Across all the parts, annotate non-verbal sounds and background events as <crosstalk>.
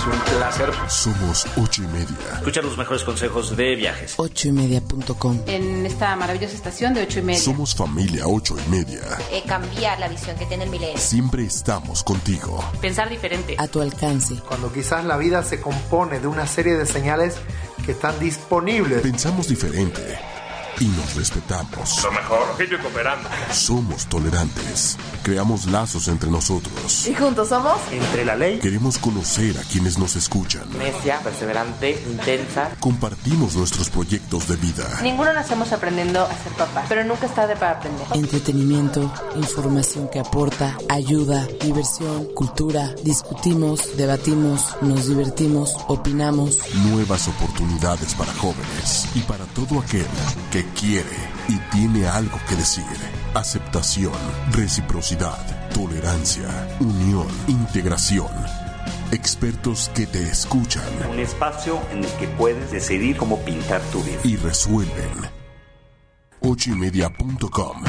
es un placer. Somos ocho y media. Escuchar los mejores consejos de viajes. Ocho y media.com. En esta maravillosa estación de ocho y media. Somos familia ocho y media. Eh, cambiar la visión que tiene el milenio. Siempre estamos contigo. Pensar diferente. A tu alcance. Cuando quizás la vida se compone de una serie de señales que están disponibles. Pensamos diferente y nos respetamos. Lo mejor, y cooperando. Somos tolerantes. Creamos lazos entre nosotros. ¿Y juntos somos? Entre la ley. Queremos conocer a quienes nos escuchan. Necia, perseverante, intensa. Compartimos nuestros proyectos de vida. Ninguno nacemos aprendiendo a ser papá, pero nunca es tarde para aprender. Entretenimiento, información que aporta, ayuda, diversión, cultura. Discutimos, debatimos, nos divertimos, opinamos. Nuevas oportunidades para jóvenes y para todo aquel que quiere y tiene algo que decir. Aceptación, reciprocidad, tolerancia, unión, integración. Expertos que te escuchan. Un espacio en el que puedes decidir cómo pintar tu vida. Y resuelven. ochoymedia.com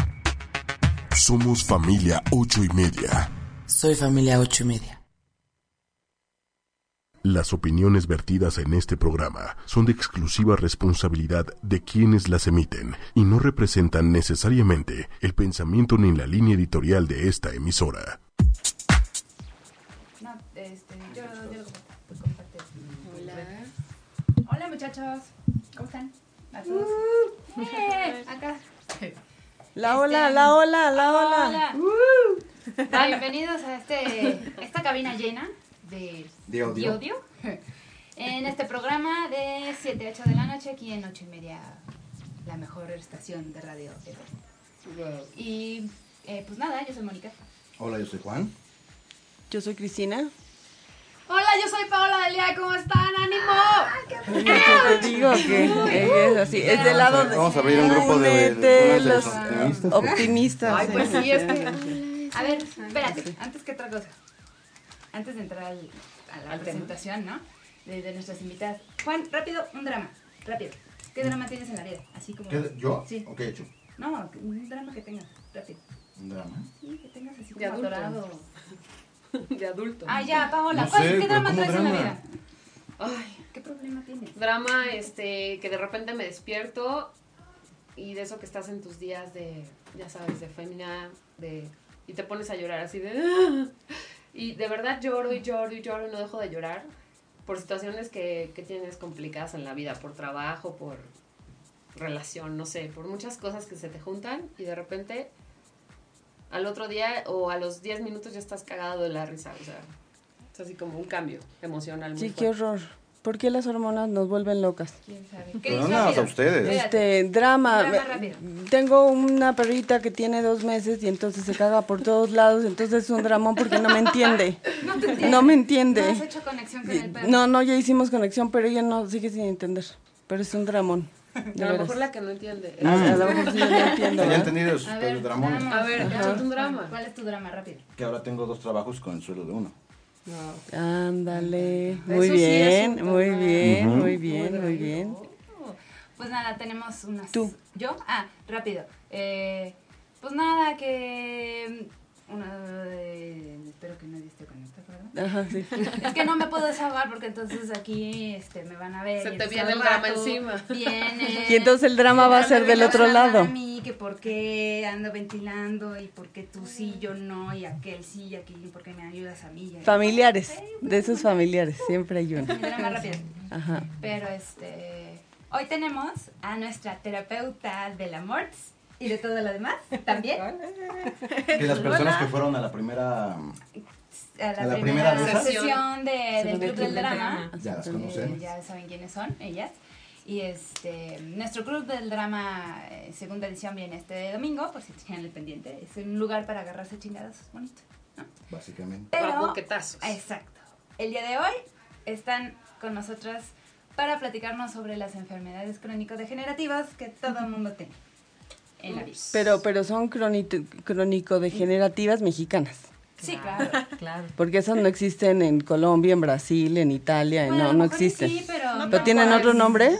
Somos familia ocho y media. Soy familia ocho y media. Las opiniones vertidas en este programa son de exclusiva responsabilidad de quienes las emiten y no representan necesariamente el pensamiento ni la línea editorial de esta emisora. No, este, yo, yo lo comparto. Hola. Hola muchachos, ¿cómo están? ¿A todos? Bien, acá. La ola, la ola, la ola. Ah, bienvenidos a este, esta cabina llena de, De odio. <laughs> En este programa de 7 a 8 de la noche, aquí en 8 y media, la mejor estación de radio. Y eh, pues nada, yo soy Mónica. Hola, yo soy Juan. Yo soy Cristina. Hola, yo soy Paola Delia, ¿cómo están? ¡Ánimo! Yo te digo que es así, es del lado de, Vamos a abrir un grupo de, de, de los optimistas. optimistas. Ay, pues sí, es que... A ver, espérate, antes que otra cosa. Antes de entrar al- a la presentación, ¿no? De, de nuestras invitadas. Juan, rápido, un drama. Rápido. ¿Qué drama tienes en la vida? Así como... ¿Qué- ¿Yo? Sí. ¿O qué he hecho? No, un drama que tengas. Rápido. Un drama. Sí, que tengas así De como adulto. atorado. <laughs> De adulto. Ah, ya, Paola. No ¿cuál- sé, ¿Qué drama ¿cómo traes en la vida? Ay, ¿Qué problema tienes? drama, este, que de repente me despierto y de eso que estás en tus días de, ya sabes, de fémina, de, y te pones a llorar así de... Y de verdad lloro y lloro y lloro y no dejo de llorar por situaciones que, que tienes complicadas en la vida, por trabajo, por relación, no sé, por muchas cosas que se te juntan y de repente al otro día o a los 10 minutos ya estás cagado de la risa, o sea, es así como un cambio emocional. Muy Sí, qué horror. ¿Por qué las hormonas nos vuelven locas? ¿Quién sabe? Pero Cris, no nada a ustedes. Este, drama. Drama. Tengo una perrita que tiene dos meses y entonces se caga por todos lados, entonces es un dramón porque no me entiende. <laughs> No te. No me No entiende. has hecho conexión con el perro. No, no, ya hicimos conexión, pero ella no sigue sin entender. Pero es un dramón. De A lo mejor la que no entiende. A, a lo mejor sí yo no <laughs> entiendo. Ya entendido sus A ver, dramones. drama. A ver, un drama. ¿Cuál es tu drama? Rápido. Que ahora tengo dos trabajos con el sueldo de uno. Ándale. Muy sí bien, muy bien, muy bien, muy bien. Pues nada, tenemos unas. Tú. ¿Yo? Ah, rápido. Eh, pues nada, que. Una, eh, espero que nadie esté con esta, ¿verdad? Ajá, sí. <laughs> Es que no me puedo desahogar porque entonces aquí este, me van a ver. Se y te viene el drama encima. Viene. Y entonces el drama va a ser del otro lado. Que por qué ando ventilando y por qué tú sí, yo no, y aquel sí, y aquel, y por qué me ayudas a mí. y Familiares, de esos familiares, siempre hay uno. Drama rápido. Ajá. Pero este, hoy tenemos a nuestra terapeuta del amor y de todo lo demás también. Que las personas que fueron a la primera la, A la primera, primera esas. sesión de, del Club del Drama. ya las Eh, conocemos. ya saben quiénes son ellas. Y este, nuestro Club del Drama, eh, segunda edición, viene este domingo, por si tienen el pendiente. Es un lugar para agarrarse chingadas bonito. ¿no? Básicamente. Pero. Exacto. El día de hoy están con nosotras para platicarnos sobre las enfermedades crónico-degenerativas que todo el mundo tiene en la vida. Pero, pero son crónico- crónico-degenerativas mexicanas. Sí, claro. <laughs> Claro. Porque esas no existen en Colombia, en Brasil, en Italia, Bueno, a no, no existen. Sí, pero, ¿Pero no, tienen otro nombre?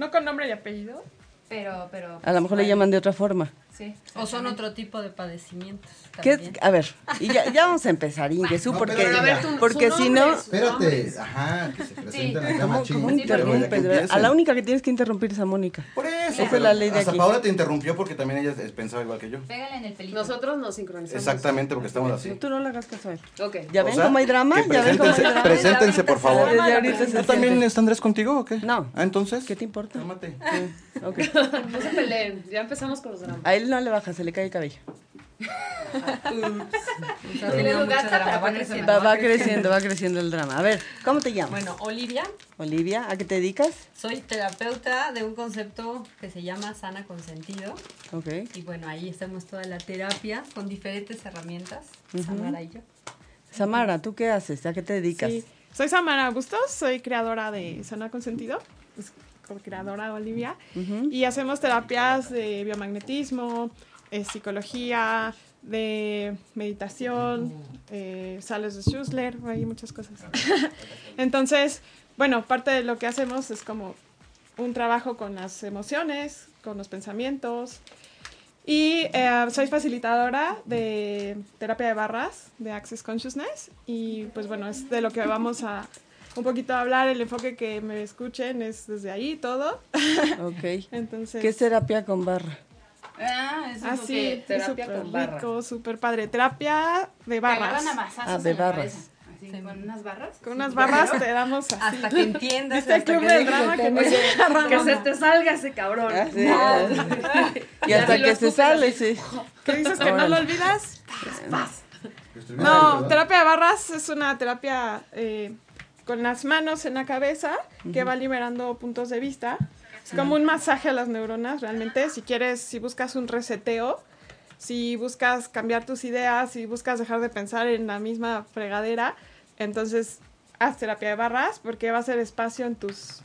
¿No con nombre y apellido? Pero, pero. A lo mejor le bueno, llaman de otra forma. Sí. O son otro tipo de padecimientos. ¿Qué- a ver, y ya, ya vamos a empezar, Ingesu, No, porque, a tu- porque su si no... Espérate, ajá, que se presenten Sí. ¿Cómo, cómo interrumpes? empiecen. A la única que tienes que interrumpir es a Mónica. Por eso. Esa es la ley de hasta aquí. Paola te interrumpió porque también ella pensaba igual que yo. Pégale en el pelito. Nosotros nos sincronizamos. Exactamente, porque estamos así. Tú no le hagas caso a él. Ok. ¿Ya O ven sea, cómo hay drama? ¿Ya ven cómo hay drama? preséntense, por favor. ¿Tú también está Andrés contigo o qué? No. Ah, entonces. ¿Qué te importa? Cálmate. Ok. <laughs> No se peleen. Ya empezamos con los dramas. A él no le baja, se le cae el cabello. Va creciendo, Va, creciendo, va creciendo el drama. A ver, ¿cómo te llamas? Bueno, Olivia, Olivia, ¿a qué te dedicas? soy terapeuta de un concepto que se llama sana con sentido. Ok. Y bueno, ahí hacemos toda la terapia con diferentes herramientas. Ujú. Samara y yo. Samara, ¿tú qué haces? ¿A qué te dedicas? Sí. Soy Samara Bustos, soy creadora de Sana Consentido, es co-creadora Olivia, Ujú. y hacemos terapias de biomagnetismo, eh, psicología, de meditación, eh, sales de Schussler, hay muchas cosas. <laughs> Entonces, bueno, parte de lo que hacemos es como un trabajo con las emociones, con los pensamientos, y eh, soy facilitadora de terapia de barras, de Access Consciousness. Y pues bueno, es de lo que vamos a un poquito hablar. El enfoque que me escuchen es desde ahí todo. <laughs> Ok. Entonces. ¿Qué es terapia con barra? Ah, eso Ah, es sí, terapia súper con barra. rico, súper padre. Terapia de barras. Ah, de barras. con unas barras. Con unas barras te damos así. Hasta que entiendas. ¿Viste el club que del drama que? <laughs> Que se te salga ese cabrón. Ah, sí. No. <laughs> Y hasta que se sale, sí. <laughs> ¿Qué dices que no lo olvidas? No, terapia de barras es una terapia eh, con las manos en la cabeza que va liberando puntos de vista. Es como un masaje a las neuronas, realmente. Si quieres, si buscas un reseteo, si buscas cambiar tus ideas, si buscas dejar de pensar en la misma fregadera, entonces haz terapia de barras porque va a ser espacio en tus...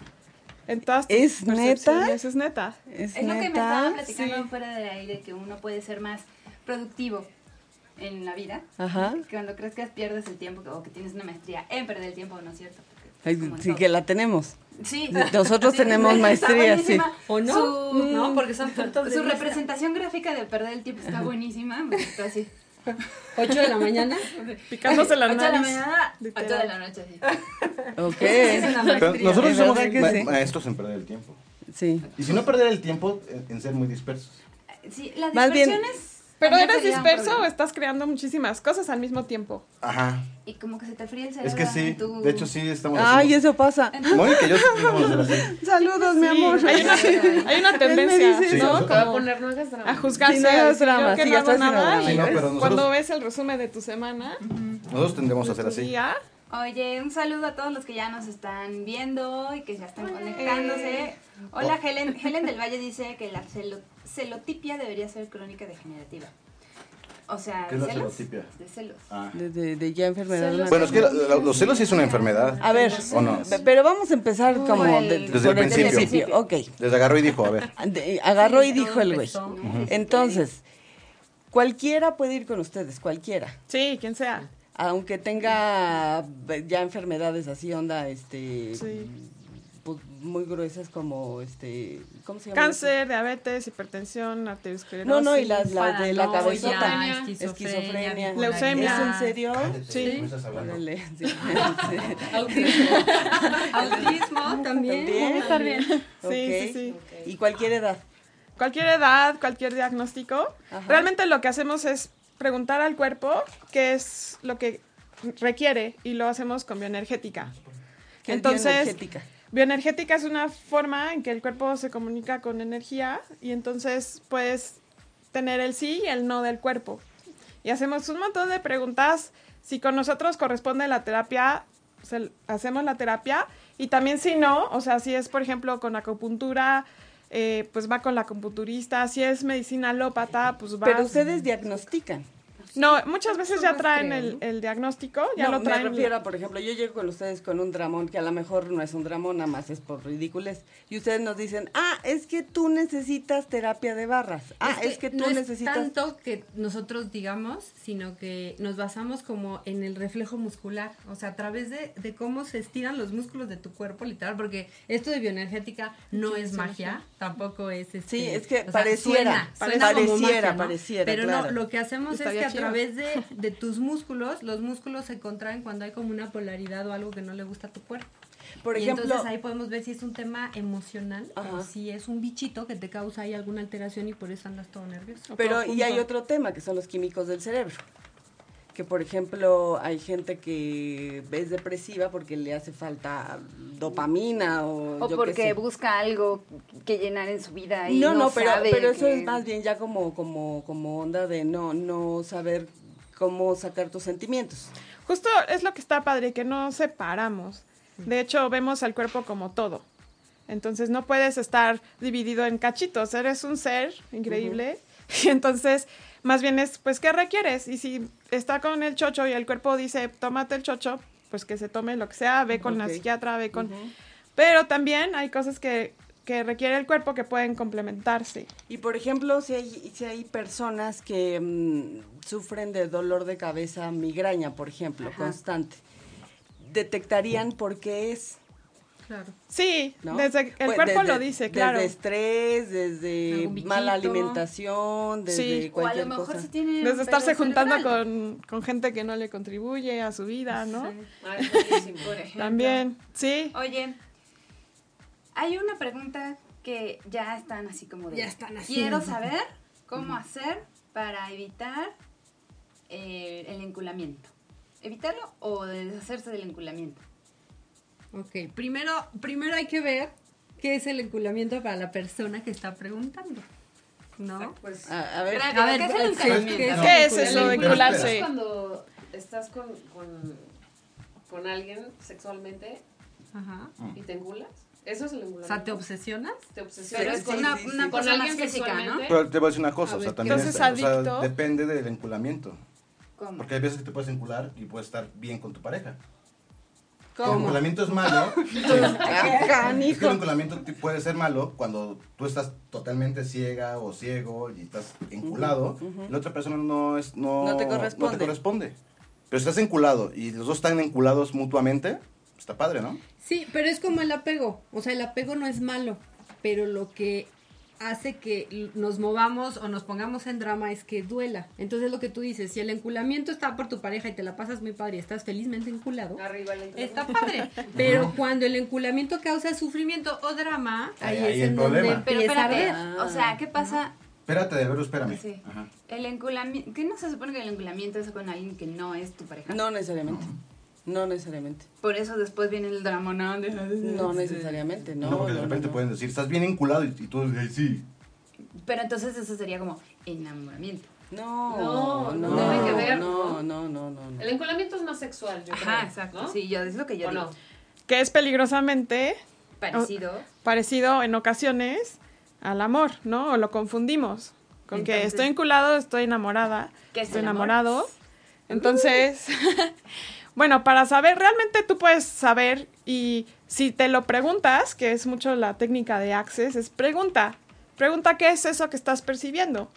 En todas tus ¿Es neta? Es neta. Es, Es lo que me neta. estaba platicando Sí. fuera del aire, que uno puede ser más productivo en la vida. Ajá. Que cuando crees que pierdes el tiempo o que tienes una maestría en perder el tiempo, ¿no es cierto? Es sí, que la tenemos. Sí. Nosotros Sí, tenemos está maestría, sí. ¿O no? Su, No, porque son <laughs> puntos de su vista. representación gráfica de perder el tiempo está buenísima. Me gustó así. <laughs> 8 de la mañana. Picándose la Ocho de la nariz. mañana, literal. 8 de la noche, sí. Ok. Es Pero nosotros ¿Es somos ma- sí? maestros en perder el tiempo. Sí. Y si no perder el tiempo, en, ser muy dispersos. Sí, las Más bien- dispersiones Pero eres disperso o estás creando muchísimas cosas al mismo tiempo. Ajá. Y como que se te fría el cerebro. Es que sí. tu- De hecho, sí estamos Ay, haciendo- eso pasa. Mónica y yo <laughs> así. Saludos, mi amor. Hay una, <laughs> hay una tendencia, dice Sí, ¿no? va a Como poner, no hagas drama. a juzgarse. Sí, no hagas drama, que no hago nada. Sí, no, pero nosotros- Cuando ves el resumen de tu semana, Nosotros tendemos a hacer así. día, Oye, un saludo a todos los que ya nos están viendo y que ya están conectándose. Oh. Hola, Helen. Helen del Valle dice que la celotipia debería ser crónica degenerativa. O sea, ¿Qué es ¿de la celos? celotipia? De celos. Ah. De, de- de ya enfermedad. Celos. Bueno, es que la- la- los celos sí es una enfermedad. A ver, ¿O no? pe- pero vamos a empezar como el- de- Desde por el principio. Ok. Les agarró y dijo, a ver. De- agarró y dijo el güey. Entonces, cualquiera puede ir con ustedes, cualquiera. sí, quien sea. Aunque tenga ya enfermedades así, onda, este, Sí. Pues, muy gruesas como, este, ¿cómo se llama? Cáncer, diabetes, hipertensión, arteriosclerosis. No, no, y las, las de la cabezota. esquizofrenia, Esquizofrenia. Leucemia. ¿Es en serio? Órale, sí. Autismo. <laughs> Autismo también. Sí, sí, sí. Y cualquier edad. Cualquier edad, cualquier diagnóstico. Ajá. Realmente lo que hacemos es preguntar al cuerpo qué es lo que requiere y lo hacemos con bioenergética. ¿Qué es Entonces, bioenergética? Bioenergética es una forma en que el cuerpo se comunica con energía y entonces puedes tener el sí y el no del cuerpo. Y hacemos un montón de preguntas. Si con nosotros corresponde la terapia, hacemos la terapia. Y también si no, o sea, si es, por ejemplo, con acupuntura, eh, pues va con la acupunturista. Si es medicina alópata, pues va. Pero ustedes diagnostican. No, muchas veces ya más traen el, el diagnóstico, ya no, lo traen. me refiero a, por ejemplo, yo llego con ustedes con un dramón que a lo mejor no es un dramón, nada más es por ridiculez. Y ustedes nos dicen, ah, es que tú necesitas terapia de barras. Ah, es que, tú no necesitas... Es tanto que nosotros digamos, sino que nos basamos como en el reflejo muscular, o sea, a través de, de cómo se estiran los músculos de tu cuerpo, literal, porque esto de bioenergética no Sí, es magia, tampoco es este, Sí, es que o sea, pareciera, suena, suena como pareciera, magia, ¿no? pareciera, Pero claro. no, lo que hacemos Estaría es que a. través de, de tus músculos, los músculos se contraen cuando hay como una polaridad o algo que no le gusta a tu cuerpo. Por y ejemplo- entonces ahí podemos ver si es un tema emocional Ajá. o si es un bichito que te causa ahí alguna alteración y por eso andas todo nervioso. Pero y hay otro tema que son los químicos del cerebro. Que por ejemplo hay gente que es depresiva porque le hace falta dopamina o, O yo porque sé. busca algo que llenar en su vida y no, no, no, pero, sabe pero eso que- es más bien ya como, como, como onda de no, no saber cómo sacar tus sentimientos. Justo es lo que está padre, que no separamos. De hecho, vemos al cuerpo como todo. Entonces no puedes estar dividido en cachitos. Eres un ser increíble. <laughs> Y entonces, más bien es, pues, ¿qué requieres? Y si está con el chocho y el cuerpo dice, tómate el chocho, pues que se tome lo que sea, ve con la psiquiatra, ve con... Pero también hay cosas que, que requiere el cuerpo que pueden complementarse. Y por ejemplo, si hay, si hay personas que mm, sufren de dolor de cabeza, migraña, por ejemplo, Ajá. constante, detectarían por qué es. Claro. Sí, ¿no? desde el Pues, cuerpo desde- lo dice, claro. Desde estrés, desde mala alimentación, desde Sí. O a cualquier lo mejor cosa. si tiene Desde estarse juntando con, con gente que no le contribuye a su vida, ¿no? Sí. Ah, es buenísimo. <laughs> Por ejemplo. También, sí. Oye, hay una pregunta que ya están así como de... Ya están Quiero haciendo. saber cómo hacer para evitar eh, el enculamiento. ¿Evitarlo o deshacerse del enculamiento? Ok, primero, primero hay que ver qué es el enculamiento para la persona que está preguntando. ¿No? Pues, A, a ver, a ver, ¿qué es el enculamiento? ¿qué es ¿Qué es eso de? Pero encularse? Es cuando estás con, con, con alguien sexualmente Ajá. y te enculas. Eso es el O enculamiento. sea, ¿te obsesionas? Te obsesionas Pero es con, una, sí, una sí. con más alguien física, ¿no? Pero te voy a decir una cosa, A o sea, ver, también ¿qué es- es o sea, depende del enculamiento. ¿Cómo? Porque hay veces que te puedes encular y puedes estar bien con tu pareja. El ¿cómo? enculamiento es malo. <laughs> Es que el enculamiento puede ser malo cuando tú estás totalmente ciega o ciego y estás enculado y la otra persona no es no, No te corresponde. no te corresponde. Pero si estás enculado y los dos están enculados mutuamente, está padre, ¿no? Sí, pero es como el apego. O sea, el apego no es malo, pero lo que hace que nos movamos o nos pongamos en drama es que duela. Entonces lo que tú dices, si el enculamiento está por tu pareja y te la pasas muy padre y estás felizmente enculado, Arriba el enculamiento. está padre. <laughs> Pero cuando el enculamiento causa sufrimiento o drama, ahí, Ahí- ahí es el en donde problema. Pero espérate, arder. o sea, ¿qué pasa? Espérate, de verlo, espérame. Sí. Ajá. El enculamiento, ¿qué no se supone que el enculamiento es con alguien que no es tu pareja? No necesariamente. No necesariamente. Por eso después viene el drama, ¿no? No necesariamente, no. No, porque de no, repente no. pueden decir, estás bien enculado y, y tú dices, sí. Pero entonces eso sería como enamoramiento. No, No, no, no tiene que ver, no, ¿no? no, no, no, no. El enculamiento es más sexual, yo creo. Ajá, exacto. ¿no? Sí, yo es lo que yo ¿O digo. no? Que es peligrosamente Parecido. parecido en ocasiones al amor, ¿no? O lo confundimos con que estoy enculado, estoy enamorada, ¿Qué es estoy el amor? enamorado. Entonces, <laughs> bueno, para saber, realmente tú puedes saber y si te lo preguntas, que es mucho la técnica de Access, es pregunta, pregunta qué es eso que estás percibiendo.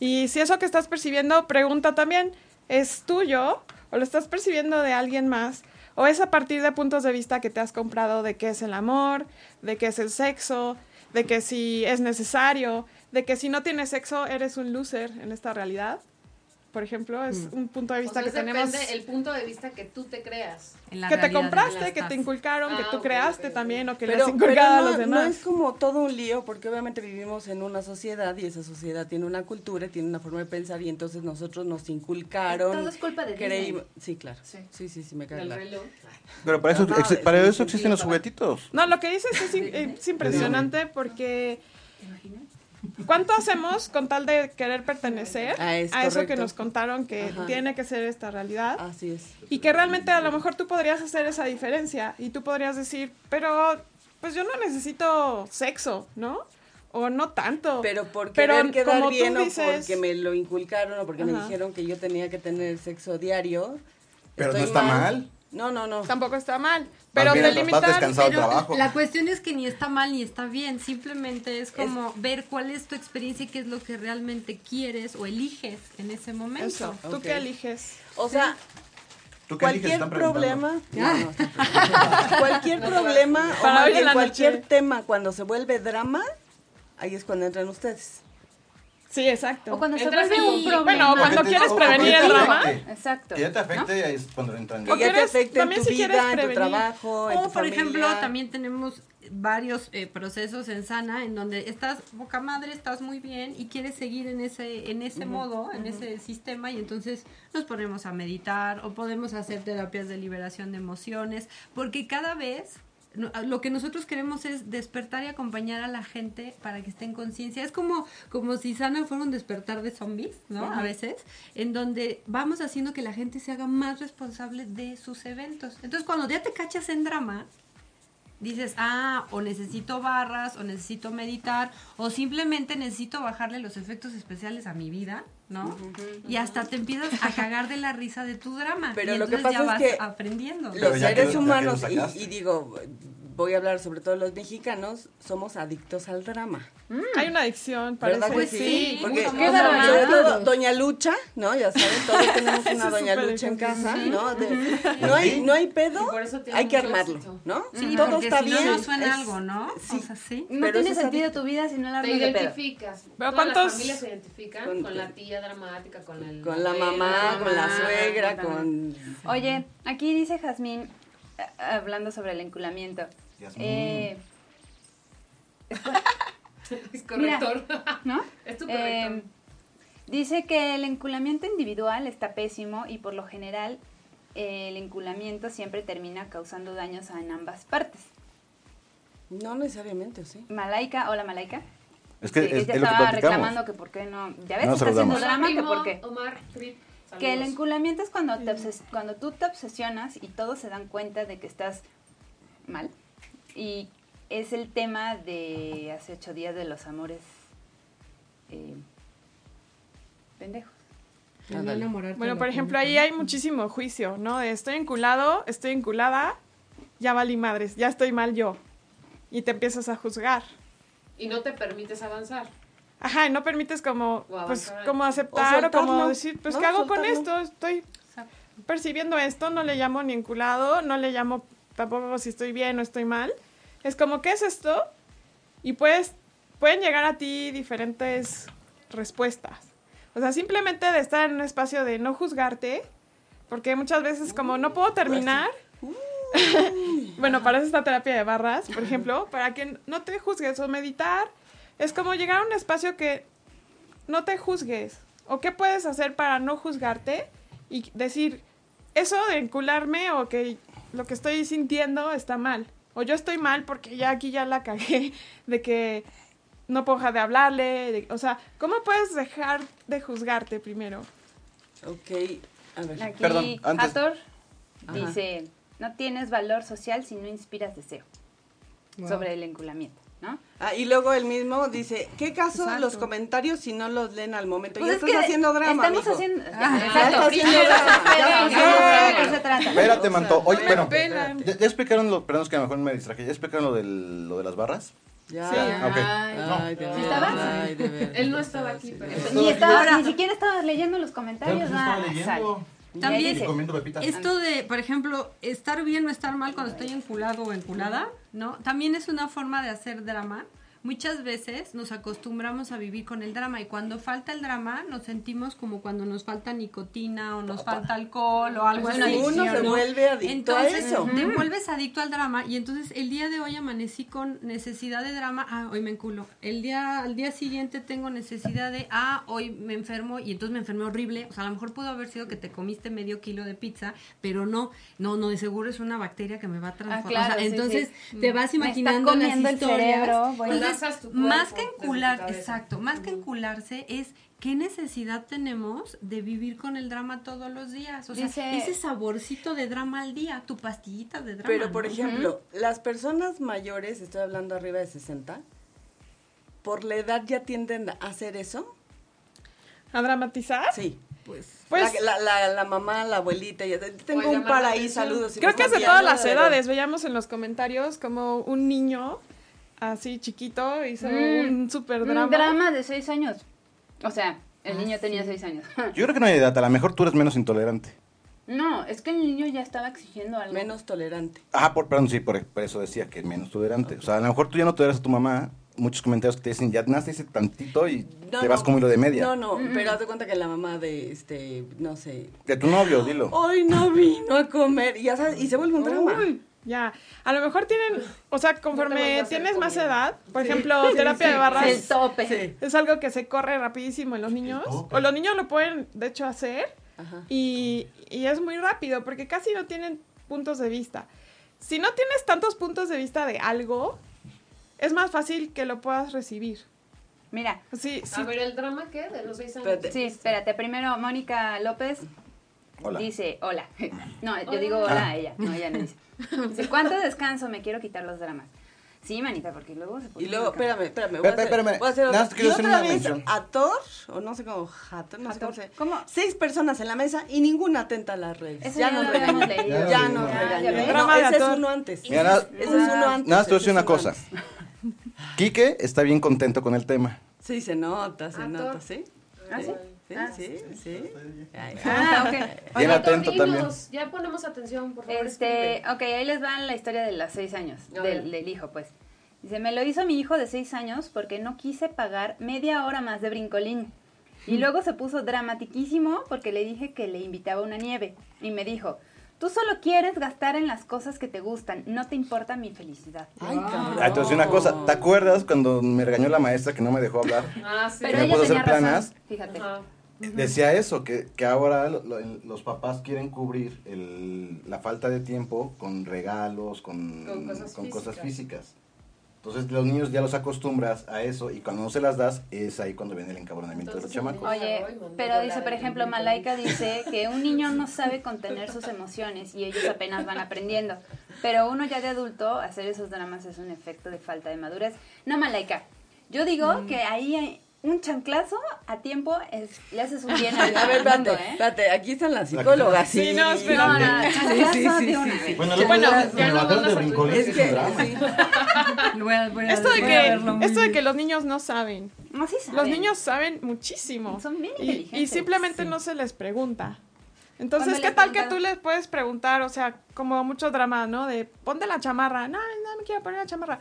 Y si eso que estás percibiendo, pregunta también, ¿es tuyo o lo estás percibiendo de alguien más? ¿O es a partir de puntos de vista que te has comprado de qué es el amor, de qué es el sexo, de que si es necesario, de que si no tienes sexo eres un loser en esta realidad? Por ejemplo, es un punto de O vista sea, que es tenemos depende el punto de vista que tú te creas. En la que te compraste, que te inculcaron, que Ah, tú ok, creaste ok, ok. también o que le Pero, has pero inculcado a no, los no demás. es como todo un lío, porque obviamente vivimos en una sociedad y esa sociedad tiene una cultura, tiene una forma de pensar y entonces nosotros nos inculcaron. Todo es culpa de creímos- Disney. Sí, claro. Sí. Sí, sí, sí, me Del claro. reloj. Pero para eso, No, ex- para de- eso existen los juguetitos. No, lo que dices es, <laughs> in- es impresionante porque ¿cuánto hacemos con tal de querer pertenecer Ah, es a eso que nos contaron que Ajá. tiene que ser esta realidad? Así es. Y que realmente a lo mejor tú podrías hacer esa diferencia y tú podrías decir, pero pues yo no necesito sexo, ¿no? o no tanto. Pero por Pero querer quedar como tú bien o porque me lo inculcaron o porque me dijeron que yo tenía que tener sexo diario. Pero no está mal. No, no, no. Tampoco está mal. Pero bien, te limitan. Pero la cuestión es que ni está mal ni está bien, simplemente es como ver cuál es tu experiencia y qué es lo que realmente quieres o eliges en ese momento. Eso, ¿tú qué eliges? O sea, ¿Tú qué cualquier problema, <laughs> No, no. <laughs> cualquier <laughs> problema o más bien cualquier tema cuando se vuelve drama, ahí es cuando entran ustedes. Sí, exacto. O cuando se Entras vuelve en- un problema. Bueno, cuando te- quieres o- prevenir el drama. Exacto. Que ya te afecte, ahí es cuando entran. Que ya te quieres- afecte en también tu si vida, en tu trabajo, en O, tu por familia. ejemplo, también tenemos varios eh, procesos en Sana en donde estás boca madre, estás muy bien y quieres seguir en ese en ese modo, en ese sistema y entonces nos ponemos a meditar o podemos hacer terapias de liberación de emociones, porque cada vez no- lo que nosotros queremos es despertar y acompañar a la gente para que esté en conciencia. Es como, como si Sana fuera un despertar de zombies, ¿no? A veces, en donde vamos haciendo que la gente se haga más responsable de sus eventos. Entonces, cuando ya te cachas en drama, dices, ah, o necesito barras, o necesito meditar, o simplemente necesito bajarle los efectos especiales a mi vida, ¿no? Y hasta te empiezas a cagar de la risa de tu drama. Pero y lo que entonces ya pasa vas es que aprendiendo. Pero Los seres humanos, y, y digo, voy a hablar sobre todo los mexicanos, somos adictos al drama. Hay una adicción, parece. ¿Verdad que Pues sí? sí, Porque, somos sobre todo Doña Lucha, ¿no? Ya saben, todos <laughs> tenemos una Doña Lucha en casa, sí. ¿no? De- no, hay, no hay pedo, hay que armarlo. ¿no? Sí, todo porque está si no, bien. no suena es- algo, ¿no? Sí. O sea, sí. No Pero tiene sentido tu vida si no la Te armas de pedo. identificas. Pero Todas las ¿cuántos- familias se identifican con- con, la tía dramática, con el Con la mamá, con la suegra, con- con... Oye, aquí dice Jazmín, eh, hablando sobre el enculamiento. Eh, <laughs> Es corrector. ¿No? Es tu Eh, corrector. dice que el enculamiento individual está pésimo y por lo general eh, el enculamiento siempre termina causando daños en ambas partes. No necesariamente, sí. Malaika, hola Malaika. Es que es, ella es lo que estaba reclamando que por qué no. Ya ves, No está haciendo drama, que por qué. Omar Trip, Que el enculamiento es cuando, te obses- cuando tú te obsesionas y todos se dan cuenta de que estás mal. Y es el tema de hace ocho días de los amores eh, pendejos. El no enamorarte Bueno, por lo ejemplo, ahí hay muchísimo juicio, ¿no? De estoy enculado, estoy enculada, ya valí madres, ya estoy mal yo. Y te empiezas a juzgar. Y no te permites avanzar. Ajá, y no permites como, O pues, como O aceptar o, como soltarlo, decir, pues, ¿no? ¿qué hago con esto? Estoy percibiendo esto, no le llamo ni enculado, no le llamo tampoco si estoy bien o estoy mal. Es como, ¿qué es esto? Y pues, pueden llegar a ti diferentes respuestas. O sea, simplemente de estar en un espacio de no juzgarte, porque muchas veces como no puedo terminar. <laughs> bueno, para eso esta terapia de barras, por ejemplo, para que no te juzgues o meditar, es como llegar a un espacio que no te juzgues. ¿O qué puedes hacer para no juzgarte y decir, eso de encularme o que lo que estoy sintiendo está mal? O yo estoy mal porque ya aquí ya la cagué de que no puedo dejar de hablarle. de- o sea, ¿cómo puedes dejar de juzgarte primero? Ok, a ver. Aquí Perdón, antes- Hathor dice, no tienes valor social si no inspiras deseo. Wow. Sobre el enculamiento, ¿no? Ah, y luego el mismo dice, ¿qué caso Exacto. los comentarios si no los leen al momento? Pues ya es estás haciendo drama, Estamos mijo. haciendo... Ah, exacto. ¿no? Espérate, Manto. Oye, bueno, ya, ya explicaron lo, perdón, es que a lo mejor me distraje. ¿Ya explicaron lo, del, lo de las barras? Ya. Sí. Ok. Ay, de ¿Sí veras, estabas? ay. Él no estaba aquí, pero... Ni, estaba, ni siquiera estabas leyendo los comentarios. Pero pues nada, estaba sale. leyendo. También-. Esto de, por ejemplo, estar bien o estar mal cuando estoy enculado o enculada, ¿no? También es una forma de hacer drama. Muchas veces nos acostumbramos a vivir con el drama y cuando falta el drama nos sentimos como cuando nos falta nicotina o nos falta alcohol o algo Es así. una Uno se ¿no? vuelve adicto a Entonces, eso. te vuelves adicto al drama y entonces el día de hoy amanecí con necesidad de drama, ah, hoy me enculo. El día, al día siguiente tengo necesidad de, ah, hoy me enfermo y entonces me enfermé horrible. O sea, a lo mejor pudo haber sido que te comiste medio kilo de pizza, pero no, no, no, de seguro es una bacteria que me va a transformar. Ah, claro, O sea, sí, entonces sí. te vas Me está imaginando el cerebro, voy a- Entonces, Lanzas tu más que encular, exacto, más que encularse es qué necesidad tenemos de vivir con el drama todos los días. O sea, Dice- ese saborcito de drama al día, tu pastillita de drama. Pero, por ¿no? ejemplo, las personas mayores, estoy hablando arriba de 60, por la edad ya tienden a hacer eso? ¿A dramatizar? Sí. Pues, Pues- la, la, la, la mamá, la abuelita, ya, tengo Pues un par llamar la ahí, atención. saludos. Creo que es de todas las edades. Veíamos en los comentarios como un niño así chiquito hizo Mm, un super Un drama. drama de seis años. O sea, el Ah, niño tenía seis años. <laughs> Yo creo que no hay edad, a lo mejor tú eres menos intolerante. no, es que el niño ya estaba exigiendo algo. Menos tolerante. Ah, por, perdón, sí, por, por eso decía que menos tolerante. O sea, a lo mejor tú ya no toleras a tu mamá. Muchos comentarios que te dicen, ya nace ese tantito y No, te vas no. como hilo de media. No, no, pero haz de cuenta que la mamá de, este, no sé, De tu novio, dilo. hoy no vino a comer, y ya sabes, y se vuelve un drama. Uy, ya. A lo mejor tienen, o sea, conforme tienes más comida. edad, por ejemplo, terapia de barras El tope. Sí. es algo que se corre rapidísimo en los niños. O los niños lo pueden, de hecho, hacer. Ajá. Y, y es muy rápido porque casi no tienen puntos de vista. Si no tienes tantos puntos de vista de algo, es más fácil que lo puedas recibir. Mira, Sí, sí. A ver, ¿el drama qué? De los seis años. Espérate. sí, espérate. Primero, Mónica López Hola. dice, hola. <laughs> No, yo Hola. digo hola Ah. a ella. No, ella no dice. <laughs> Dice, ¿cuánto descanso? Me quiero quitar los dramas. Sí, manita, porque luego se pone Y luego, espérame, espérame. Voy a hacer- espérame. voy a hacer otra. más quiero hacer otra una vez, mención. Ator, o no sé cómo, Hator, no sé cómo se ¿Cómo? Seis personas en la mesa y ninguna atenta a las. Eso ya ya nos lo regañó. habíamos leído. Ya nos regañó. No, ese es uno antes. Mira, nada- Ese es uno antes. Nada más te voy a decir una cosa. Quique está bien contento con el tema. Sí, se nota, se nota, ¿sí? ¿Ah, sí? Sí, Ah. sí, sí. Ay, Ah, ok. <laughs> Bien atento también. Ya ponemos atención, por favor. Este, ok, ahí les va la historia de los seis años, del, del hijo, pues. Dice, me lo hizo mi hijo de seis años porque no quise pagar media hora más de brincolín. Y luego se puso dramatiquísimo porque le dije que le invitaba una nieve. Y me dijo, tú solo quieres gastar en las cosas que te gustan, no te importa mi felicidad. Ay, cabrón. Ah, te voy a decir una cosa. ¿Te acuerdas cuando me regañó la maestra que no me dejó hablar? Ah, sí. Pero me ella puedo tenía hacer razón, planas? fíjate. Ajá. Decía eso, que, que ahora lo- lo- los papás quieren cubrir el- la falta de tiempo con regalos, con, Con cosas con cosas físicas. Entonces los niños ya los acostumbras a eso y cuando no se las das es ahí cuando viene el encabronamiento de los chamacos. Oye, pero dice, por ejemplo. Malaika dice <laughs> que un niño no sabe contener sus emociones y ellos apenas van aprendiendo. Pero uno ya de adulto, hacer esos dramas es un efecto de falta de madurez. No, Malaika, yo digo que ahí hay un chanclazo a tiempo es, le haces un bien <laughs> al A ver, espérate, ¿eh? espérate, aquí están las psicólogas. Sí, no, espérate. No, no, Sí, chanclazo sí, sí, de una sí, vez. sí. Bueno, Bueno, me ya no a Es que, sí. <laughs> Esto de que, esto de que los niños no saben. No, sí saben. Los niños saben muchísimo. Son bien Y- inteligentes. Y, simplemente no se les pregunta. Entonces, Cuando ¿qué tal que tú les puedes preguntar? O sea, como mucho drama, ¿no? De ponte la chamarra. No, no me quiero poner la chamarra.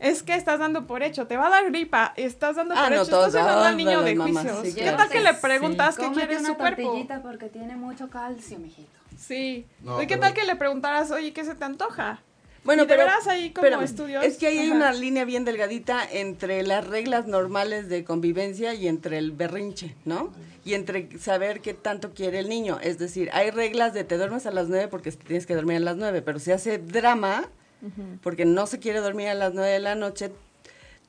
Es que estás dando por hecho, te va a dar gripa, estás dando Ah, por no, hecho, estás dando al niño de juicios. sí, ¿Qué claro. tal que le Sí. preguntas qué Cómete quiere una su cuerpo? porque tiene mucho calcio, mijito. Sí. No, ¿Y qué pero- tal que le preguntaras, oye, qué se te antoja? Bueno, Y de pero veras ahí como espérame, estudios- Es que ahí hay una línea bien delgadita entre las reglas normales de convivencia y entre el berrinche, ¿no? Y entre saber qué tanto quiere el niño. Es decir, hay reglas de te duermes a las nueve porque tienes que dormir a las nueve, pero si hace drama porque no se quiere dormir a las nueve de la noche,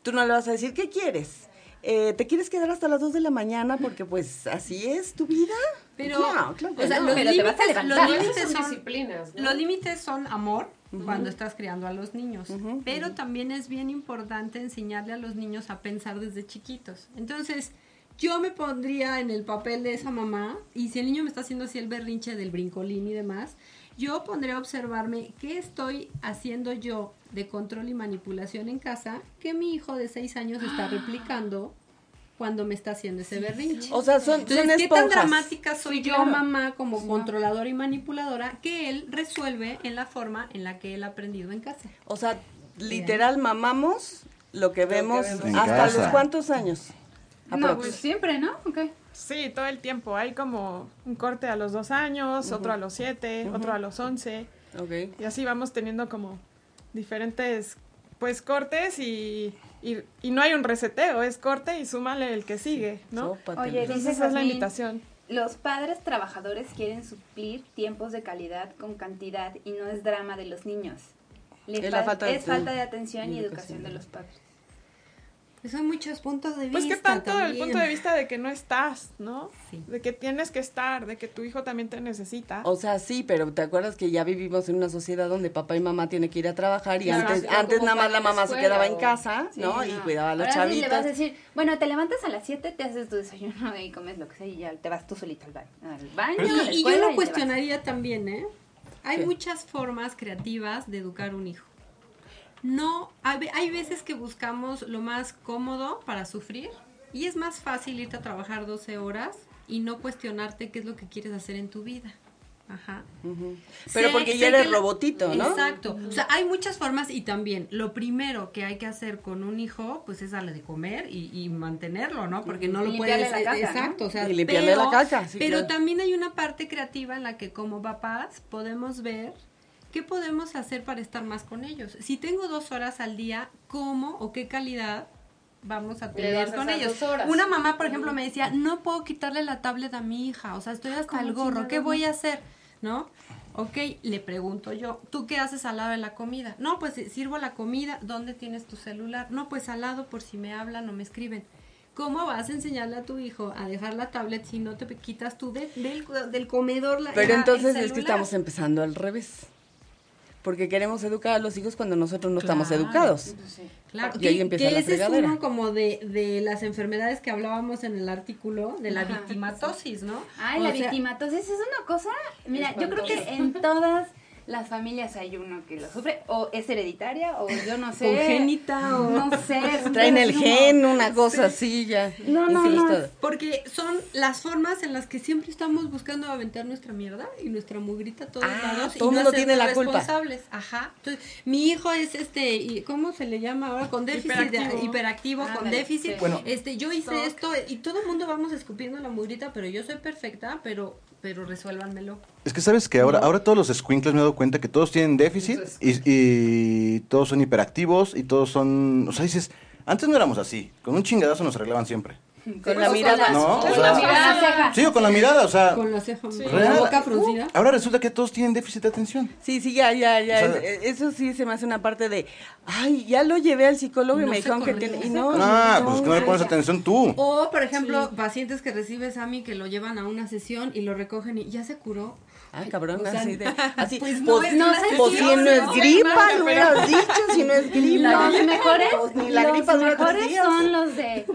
tú no le vas a decir, ¿qué quieres? Eh, ¿Te quieres quedar hasta las dos de la mañana porque pues así es tu vida? Pero, Claro, claro que o sea, no. los Pero te vas a límites, levantar. los límites son son, disciplinas, ¿no? los límites son amor cuando estás criando a los niños, pero también es bien importante enseñarle a los niños a pensar desde chiquitos. Entonces, yo me pondría en el papel de esa mamá y si el niño me está haciendo así el berrinche del brincolín y demás, yo pondré a observarme qué estoy haciendo yo de control y manipulación en casa que mi hijo de seis años está replicando cuando me está haciendo ese berrinche. O sea, son, Entonces, son ¿qué tan dramática soy Sí, yo, claro. mamá, como controladora y manipuladora, que él resuelve en la forma en la que él ha aprendido en casa? O sea, literal mamamos lo que vemos hasta casa. los cuántos años. No, pues siempre, ¿no? Sí, todo el tiempo. Hay como un corte a los dos años, otro a los siete, otro a los once. Ok. Y así vamos teniendo como diferentes, pues, cortes y, y, y no hay un reseteo, es corte y súmale el que sigue, ¿no? Oye, Entonces dice esa es la invitación. Los padres trabajadores quieren suplir tiempos de calidad con cantidad y no es drama de los niños. Le Es fal- falta de es aten- falta de atención y y educación. educación de los padres. Pues hay muchos puntos de vista. Pues que tanto el también. punto de vista de que no estás, ¿no? De que tienes que estar, de que tu hijo también te necesita. O sea, sí, pero ¿te acuerdas que ya vivimos en una sociedad donde papá y mamá tienen que ir a trabajar y Claro, antes, sí, antes nada más la mamá se quedaba en casa, Sí, ¿no? Y cuidaba a los Ahora sí le vas a chavitos. decir, bueno, te levantas a las 7, te haces tu desayuno y comes lo que sea y ya te vas tú solito al baño. Al baño, Y, a la y yo lo cuestionaría también, ¿eh? Hay muchas formas creativas de educar un hijo. No, hay, ve- hay veces que buscamos lo más cómodo para sufrir y es más fácil irte a trabajar 12 horas y no cuestionarte qué es lo que quieres hacer en tu vida. Ajá. Pero Sé- porque ya eres la- robotito, ¿no? Exacto. O sea, hay muchas formas y también lo primero que hay que hacer con un hijo, pues es darle de comer y, y mantenerlo, ¿no? Porque no Y lo limpiarle puedes... la caca, exacto, ¿no? o sea, Y limpiarle pero, la caca, sí, Pero claro. también hay una parte creativa en la que como papás podemos ver qué podemos hacer para estar más con ellos. Si tengo dos horas al día, ¿cómo o qué calidad vamos a tener con ellos? Una mamá, por ejemplo, me decía, no puedo quitarle la tablet a mi hija, o sea, estoy hasta el gorro, ¿qué voy a hacer? ¿No? Ok, le pregunto yo, ¿tú qué haces al lado de la comida? No, pues eh, sirvo la comida, ¿dónde tienes tu celular? No, pues al lado por si me hablan o me escriben. ¿Cómo vas a enseñarle a tu hijo a dejar la tablet si no te quitas tú de- del, del comedor la Pero el entonces es que estamos empezando al revés. Porque queremos educar a los hijos cuando nosotros no estamos Claro. educados. Claro, Y ahí empieza que la ese es uno como de, de las enfermedades que hablábamos en el artículo de la Ajá. victimatosis, ¿no? Ay, O la sea, victimatosis es una cosa, mira, yo creo que en todas las familias hay uno que lo sufre, o es hereditaria, o yo no sé. Congénita, o- No sé. Traen el gen, una cosa así ya. No, no, no. Porque son las formas en las que siempre estamos buscando aventar nuestra mierda y nuestra mugrita a todos Ah, lados. todo y no mundo tiene la culpa. responsables. Ajá. Entonces, mi hijo es este, y ¿cómo se le llama ahora? Con déficit, de- Hiperactivo. hiperactivo, con déficit. sí. Bueno. Este, yo hice Toc. esto y todo el mundo vamos escupiendo la mugrita, pero yo soy perfecta, pero, pero resuélvanmelo. Es que sabes que ahora, ahora todos los squinkles me he dado cuenta que todos tienen déficit y, y todos son hiperactivos y todos son. O sea, dices, antes no éramos así. Con un chingadazo nos arreglaban siempre. Con la mirada. No, o sea, mirada. Sí, o con la mirada, o sea. Con la ceja, Sí. con la boca fruncida. Ahora resulta que todos tienen déficit de atención. Sí, sí, ya, ya, ya. O sea- es- eso sí se me hace una parte de, ay, ya lo llevé al psicólogo y No me dijeron que tiene... Y no, Ah, no, pues que no le pones atención tú. O, por ejemplo, pacientes que recibes a mí que lo llevan a una sesión y lo recogen y ya se curó. Ah, cabrón, O sea, así de... <laughs> Así, pues pues, no es pues si no es gripa, lo hubieras dicho, si no es <laughs> gripa. Los <laughs> mejores, Pues ni la los gripa dura tres mejores son los de,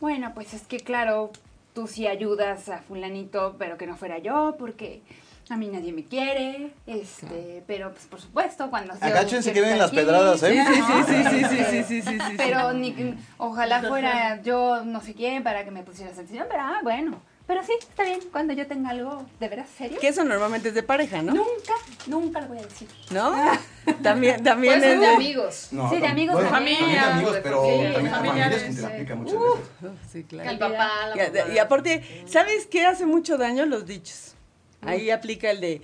bueno, pues es que claro, tú sí ayudas a fulanito, pero que no fuera yo, porque a mí nadie me quiere, este, pero pues por supuesto, cuando... yo Agáchense que vienen las pedradas, ¿eh? Sí, sí, sí, sí, sí, sí, sí, sí. Pero ni, que- ojalá fuera yo no sé quién para que me pusieras atención, pero ah, bueno. Pero sí, está bien, cuando yo tenga algo de veras serio. Que eso normalmente es de pareja, ¿no? Nunca, nunca lo voy a decir. ¿no? <laughs> También, también Puede ser es de amigos. No, Sí, de amigos bueno, también. también de amigos, De pero familia, también familiares, sí. aplica muchas Uh, veces. sí, Que claro. el papá, la Y, mamá. y aparte, ¿sabes qué hace mucho daño? Los dichos. Ahí aplica el de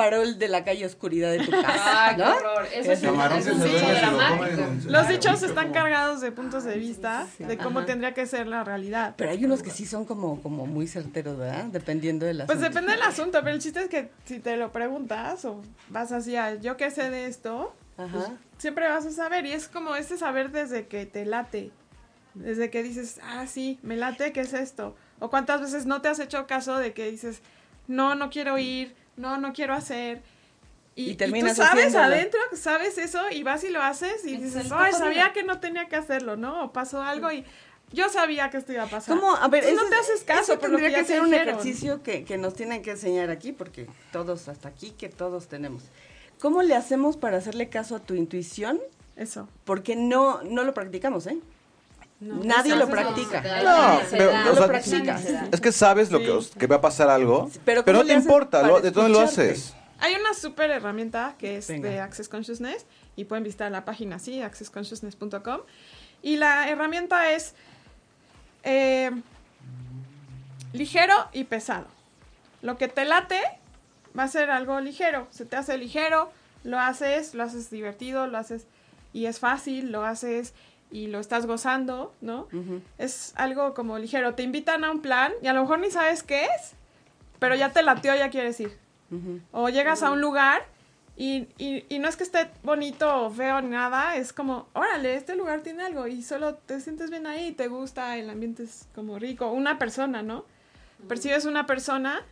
farol de la calle oscuridad de tu casa, Ay, qué ¿no? horror. Eso es es un dramático. Los dichos están cargados de puntos de vista de cómo Ajá. tendría que ser la realidad. Pero hay unos que sí son como, como muy certeros, ¿verdad? Dependiendo de las... Pues depende del asunto, pero el chiste es que si te lo preguntas o vas así a yo qué sé de esto, Ajá. siempre vas a saber. Y es como ese saber desde que te late. Desde que dices, ah, sí, me late, ¿qué es esto? O cuántas veces no te has hecho caso de que dices, no, no quiero ir, no, no quiero hacer. Y Y, terminas y tú sabes haciéndolo. adentro, sabes eso y vas y lo haces y Es dices, ay, cocodrilo". sabía que no tenía que hacerlo, ¿no? O pasó algo y yo sabía que esto iba a pasar. ¿Cómo? A ver, no te haces caso eso tendría que ser un dijeron. ejercicio que, que nos tienen que enseñar aquí, porque todos, hasta aquí, que todos tenemos. ¿Cómo le hacemos para hacerle caso a tu intuición? Eso. Porque no, no lo practicamos, ¿eh? Nadie lo no practica. No, pero, o No sea, lo practicas. es que sabes lo que, os- que va a pasar algo, Pero pero, ¿cómo no te importa, lo- de dónde lo haces. Hay una súper herramienta que es Venga. de Access Consciousness y pueden visitar la página así, accessconsciousness.com. Y la herramienta es eh, ligero y pesado. Lo que te late va a ser algo ligero. Se te hace ligero, lo haces, lo haces divertido, lo haces y es fácil, lo haces y lo estás gozando, ¿no? Es algo como ligero. Te invitan a un plan y a lo mejor ni sabes qué es, pero ya te lateó, ya quieres ir. O llegas a un lugar Y, y, y no es que esté bonito o feo ni nada, es como, órale, este lugar tiene algo y solo te sientes bien ahí, te gusta, el ambiente es como rico. Una persona, ¿no? Percibes una persona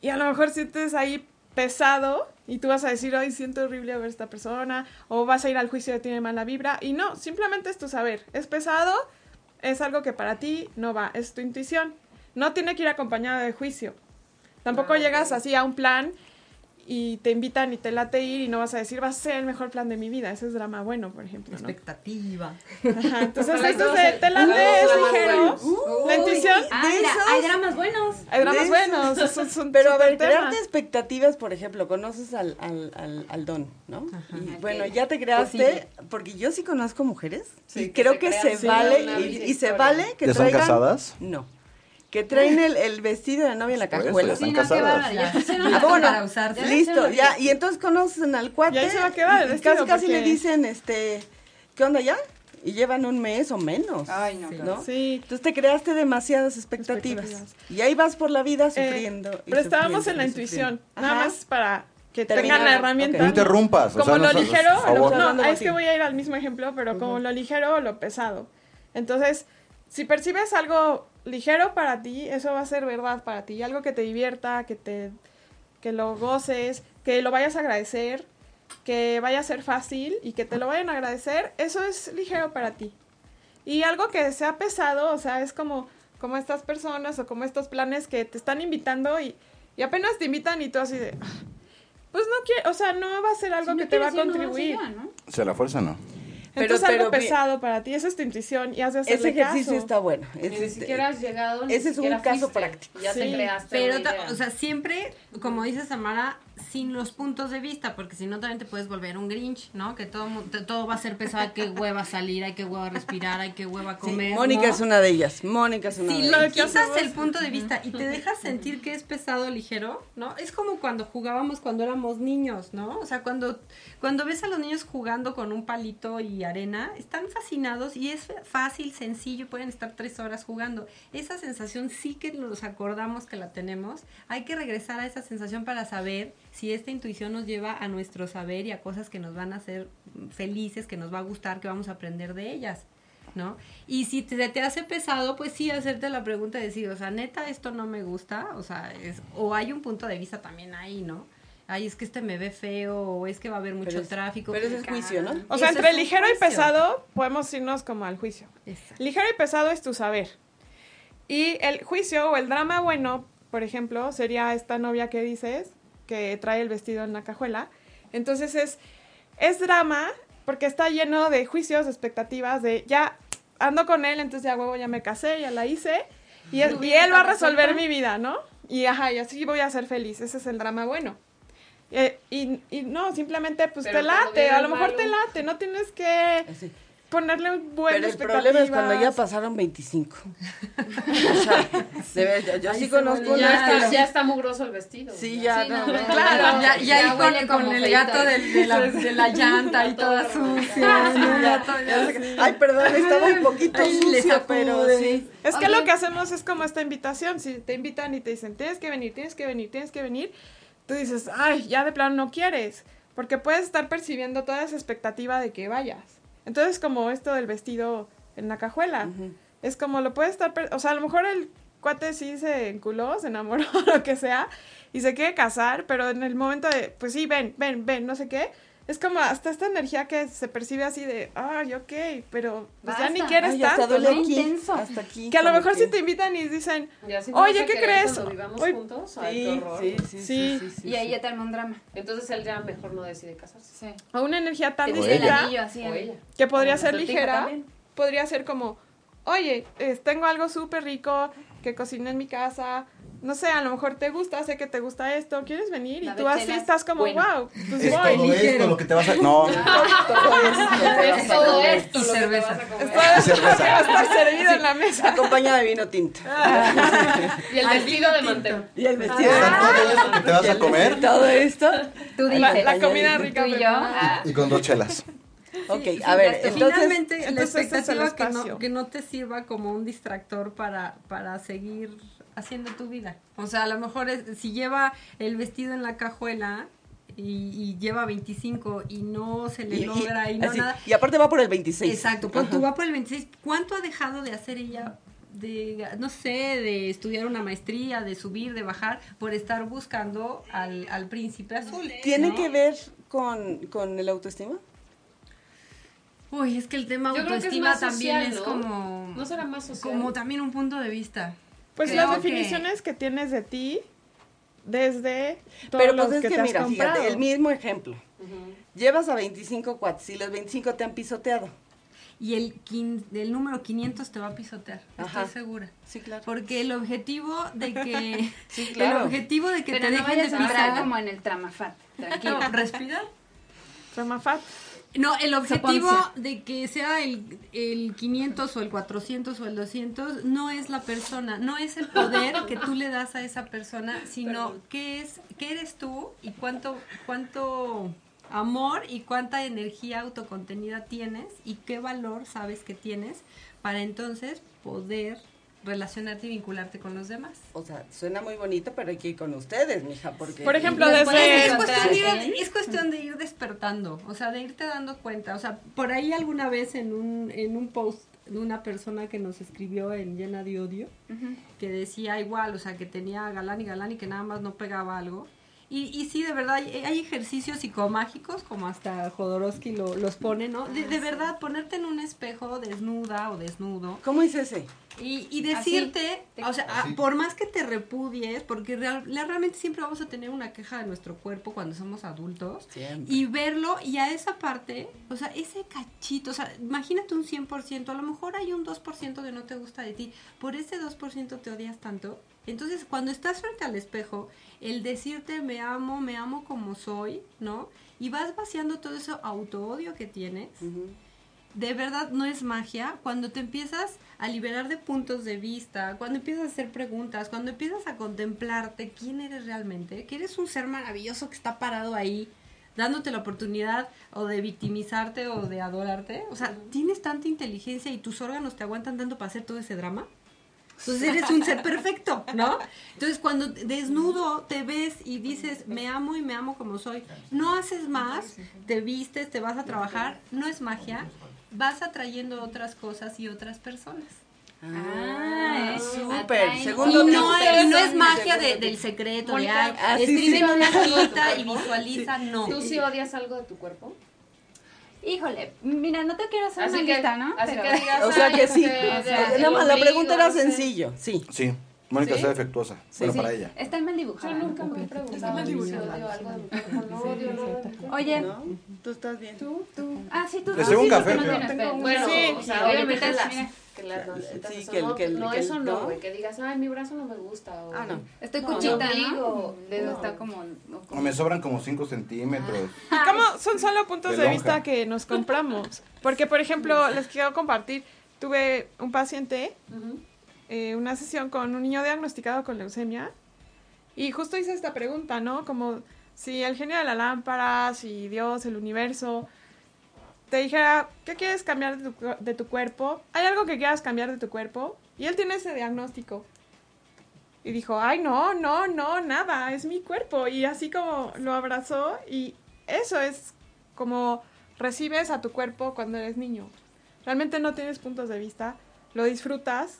y a lo mejor sientes ahí pesado y tú vas a decir, hoy siento horrible ver a esta persona o vas a ir al juicio de tiene mala vibra y no, simplemente es tu saber. Es pesado, es algo que para ti no va, es tu intuición. No tiene que ir acompañado de juicio. Tampoco llegas así a un plan y te invitan y te late ir y no vas a decir, va a ser el mejor plan de mi vida. Ese es drama bueno, por ejemplo. ¿no? Expectativa. Ajá, entonces, <laughs> te late, es ligero. La. Ah, de mira, esos- hay dramas buenos. Hay dramas buenos. esos- <laughs> Pero a ver, crearte expectativas, por ejemplo, conoces al, al, al, al don, ¿no? Y bueno, ya te creaste, Posible. porque yo sí conozco mujeres Sí, y que creo se que se vale, y, y se vale que ¿Ya son traigan... casadas? No. Que traen el, el vestido de novia en la Por eso, cajuela. ya están Sí, no, qué casadas. ya Ah, la bueno, para listo, ya, y entonces conocen al cuate. Y ahí se va a quedar el vestido, Casi, casi porque- le dicen, este, ¿qué onda ya? Y llevan un mes o menos. Ay, no, Sí. claro. ¿no? Sí. Entonces te creaste demasiadas expectativas. Expectativas. Y ahí vas por la vida Eh, sufriendo. y pero estábamos en la intuición. sufriendo. Nada Ajá. más para que Terminar, tengan la herramienta. No interrumpas. o Como sea, lo no, ligero, no, Hablando es que voy a ir al mismo ejemplo, pero como lo ligero o lo pesado. Entonces, si percibes algo ligero para ti, eso va a ser verdad para ti. Algo que te divierta, que te que lo goces, que lo vayas a agradecer, que vaya a ser fácil y que te lo vayan a agradecer, eso es ligero para ti. Y algo que sea pesado, o sea, es como, como estas personas o como estos planes que te están invitando y, y apenas te invitan y tú así de, "Ah, pues no quiero, o sea, no va a ser algo Si no que te va a no contribuir. ¿no? O sea, la fuerza no. Pero- Entonces algo mi- pesado para ti, esa es tu intuición y has de Ese ejercicio caso. está bueno. Es ni siquiera has llegado, ni ese es un caso fuiste. práctico. Ya Sí, te creaste Pero, una ta- idea. o sea, siempre, como dice Samara, sin los puntos de vista, porque si no también te puedes volver un Grinch, ¿no? Que todo, todo va a ser pesado, hay que hueva salir, hay que hueva respirar, hay que hueva Sí, comer. Mónica ¿no? es una de ellas. Mónica es una Si de ellas. quitas el punto de vista y te dejas sentir que es pesado o ligero, ¿no? Es como cuando jugábamos cuando éramos niños, ¿no? O sea, cuando, cuando ves a los niños jugando con un palito y arena, están fascinados y es fácil, sencillo, pueden estar tres horas jugando. Esa sensación sí que nos acordamos que la tenemos. Hay que regresar a esa sensación para saber si esta intuición nos lleva a nuestro saber y a cosas que nos van a hacer felices, que nos va a gustar, que vamos a aprender de ellas. ¿no? Y si te, te hace pesado, pues sí, hacerte la pregunta y decir, o sea, neta, esto no me gusta, o sea, es, o hay un punto de vista también ahí, ¿no? Ay, es que este me ve feo, o es que va a haber mucho Pero es- tráfico. pero ese es juicio, ¿no? O sea, entre ligero y pesado podemos irnos como al juicio. Exacto. Ligero y pesado es tu saber. Y el juicio o el drama bueno, por ejemplo, sería esta novia que dices, que trae el vestido en la cajuela. Entonces es, es drama porque está lleno de juicios, de expectativas, de ya ando con él, entonces ya huevo, ya me casé, ya la hice. Y, él- Tu y él va a resolver resuelta. mi vida, ¿no? Y ajá, y así voy a ser feliz. Ese es el drama bueno. Eh, y, y no, simplemente pues Pero te late, a lo mejor malo. te late, no tienes que Así. Ponerle un buen Pero el problema es cuando ya pasaron 25. <laughs> o sea, de verdad, yo, Ay, sí conozco ya, está, ya está mugroso el vestido. Sí, ya, Sí, no, no, no, no, claro, Ya, ya, con, huele con como el gato de, de la, <laughs> de la llanta y toda sucia. Ay, perdón, estaba <laughs> un poquito sucio, pero sí. Es que lo que hacemos es como esta invitación. Si te invitan y te dicen, tienes que venir, tienes que venir, tienes que venir, tú dices, ay, ya de plano no quieres. Porque puedes estar percibiendo toda esa expectativa de que vayas. Entonces, como esto del vestido en la cajuela. Es como lo puede estar. O sea, a lo mejor el cuate sí se enculó, se enamoró, <laughs> lo que sea, y se quiere casar, pero en el momento de, pues sí, ven, ven, ven, no sé qué. Es como hasta esta energía que se percibe así de, ay, ok, pero pues ya ni quieres Ay, hasta tanto. aquí, intenso. hasta aquí. Que a lo mejor si te invitan y dicen, si Oye, ¿qué crees? Cuando vivamos Hoy- juntos, ay, Sí, horror. sí, sí, sí, Sí. sí, sí, Y ahí sí. ya te arma un drama. Entonces él ya mejor no decide casarse. Sí. a una energía tan O. O ella. que podría O ser ligera, también. podría ser como, oye, eh, tengo algo súper rico que cociné en mi casa, no sé, a lo mejor te gusta, sé que te gusta esto, ¿quieres venir? Y La tú así estás como, Bueno. wow, pues Es voy. todo esto lo que te vas a... No, <laughs> Es todo esto lo que te cerveza. vas a comer. Está- cerveza. va a estar servido en la mesa. Acompañada de vino tinto. <laughs> Y el vestido de mantel. Y el vestido. Está todo esto que te vas a comer Todo esto. Tú La, dices. la comida Tú rica. y yo. ah, y con dos chelas. Ok, Sí, a ver, entonces. finalmente la entonces ese es el expectativa que no, que no te sirva como un distractor para, para seguir haciendo tu vida. O sea, a lo mejor es- si lleva el vestido en la cajuela y, y lleva 25 y no se le Y- y- logra y, no así, nada. y aparte va por el 26. Exacto, cuando vas por el 26, ¿cuánto ha dejado de hacer ella? De, no sé, de estudiar una maestría, de subir, de bajar, por estar buscando al, al príncipe azul. ¿Tiene ¿no? que ver con, con el autoestima? Uy, es que el tema Yo creo que es autoestima más también social, es como... ¿No será más social? Como también un punto de vista. Pues Creo las definiciones que tienes de ti desde todos Pero los pues es que, que, te has mira, comprado. fíjate, el mismo ejemplo. Llevas a 25 cuates y los 25 te han pisoteado. Y el, quin- el número 500 te va a pisotear, Ajá. estoy segura. Sí, claro. Porque el objetivo de que... <laughs> Sí, claro. El objetivo de que Pero te no dejen vayas de a entrar pisar... como en el tramafat. Tranquilo. No, respira. Tramafat. No, el objetivo Soponcia. de que sea el, el 500 o el 400 o el 200 no es la persona, no es el poder que tú le das a esa persona, sino qué es, qué eres tú y cuánto, cuánto amor y cuánta energía autocontenida tienes y qué valor sabes que tienes para entonces poder relacionarte y vincularte con los demás. O sea, suena muy bonito, pero hay que ir con ustedes, mija, porque... Por ejemplo, desde... es, cuestión de ir, es cuestión de ir despertando, o sea, de irte dando cuenta. O sea, por ahí alguna vez en un, en un post de una persona que nos escribió en Llena de Odio, que decía igual, o sea, que tenía galán y galán y que nada más no pegaba algo. Y, y sí, de verdad, hay, hay ejercicios psicomágicos, como hasta Jodorowsky lo- los pone, ¿no? De, de verdad, ponerte en un espejo desnuda o desnudo. ¿Cómo es ese? Y, y decirte, o sea, a- por más que te repudies, porque real- la- realmente siempre vamos a tener una queja de nuestro cuerpo cuando somos adultos, Siempre. y verlo, y a esa parte, o sea, ese cachito, o sea, imagínate un 100%, a lo mejor hay un 2% que no te gusta de ti, por ese 2% te odias tanto. Entonces, cuando estás frente al espejo, el decirte me amo, me amo como soy, ¿no? Y vas vaciando todo ese auto-odio que tienes, de verdad no es magia cuando te empiezas a liberar de puntos de vista, cuando empiezas a hacer preguntas, cuando empiezas a contemplarte quién eres realmente, que eres un ser maravilloso que está parado ahí dándote la oportunidad o de victimizarte o de adorarte, o sea, tienes tanta inteligencia y tus órganos te aguantan tanto para hacer todo ese drama. Entonces eres un ser perfecto, ¿no? Entonces cuando desnudo te ves y dices, me amo y me amo como soy, no haces más, te vistes, te vas a trabajar, no es magia, vas atrayendo otras cosas y otras personas. Ah, es súper. Segundo y no, es, no es Segundo magia de- del secreto, de ay, ah, una <laughs> ¿Algo de tu hojita y cuerpo? visualiza, no. ¿Tú sí odias algo de tu cuerpo? Híjole, mira, no te quiero hacer Así una que- lista, ¿no? así Pero- que digas, O sea que sí. este, O sea, nada más, la pregunta era sencillo, sí. Sí, Mónica ¿Sí? está defectuosa. Bueno, sí. para ella. Está mal dibujada. Yo nunca me he preguntado si odio algo de. Oye, ¿No? Tú estás bien. ¿Tú? ¿Tú? ah, sí, tú tú traigo un sí, café. Bueno, Sí. sea, obviamente las, Sí, no, que el- no, que el- eso no, güey, que digas, ay, mi brazo no me gusta. O, Ah, no. Estoy No, cuchita, ¿no? digo, De no. está como... no, O como- me sobran como 5 centímetros. ¿Y cómo son solo puntos De vista que nos compramos? Porque, por ejemplo, les quiero compartir, tuve un paciente, eh, una sesión con un niño diagnosticado con leucemia, y justo hice esta pregunta, ¿no? Como si el genio de la lámpara, si Dios, el universo, te dijera, ¿qué quieres cambiar de tu, de tu cuerpo? ¿Hay algo que quieras cambiar de tu cuerpo? Y él tiene ese diagnóstico. Y dijo, ay, no, no, no, nada, es mi cuerpo. Y así como lo abrazó y eso es como recibes a tu cuerpo cuando eres niño. Realmente no tienes puntos de vista, lo disfrutas,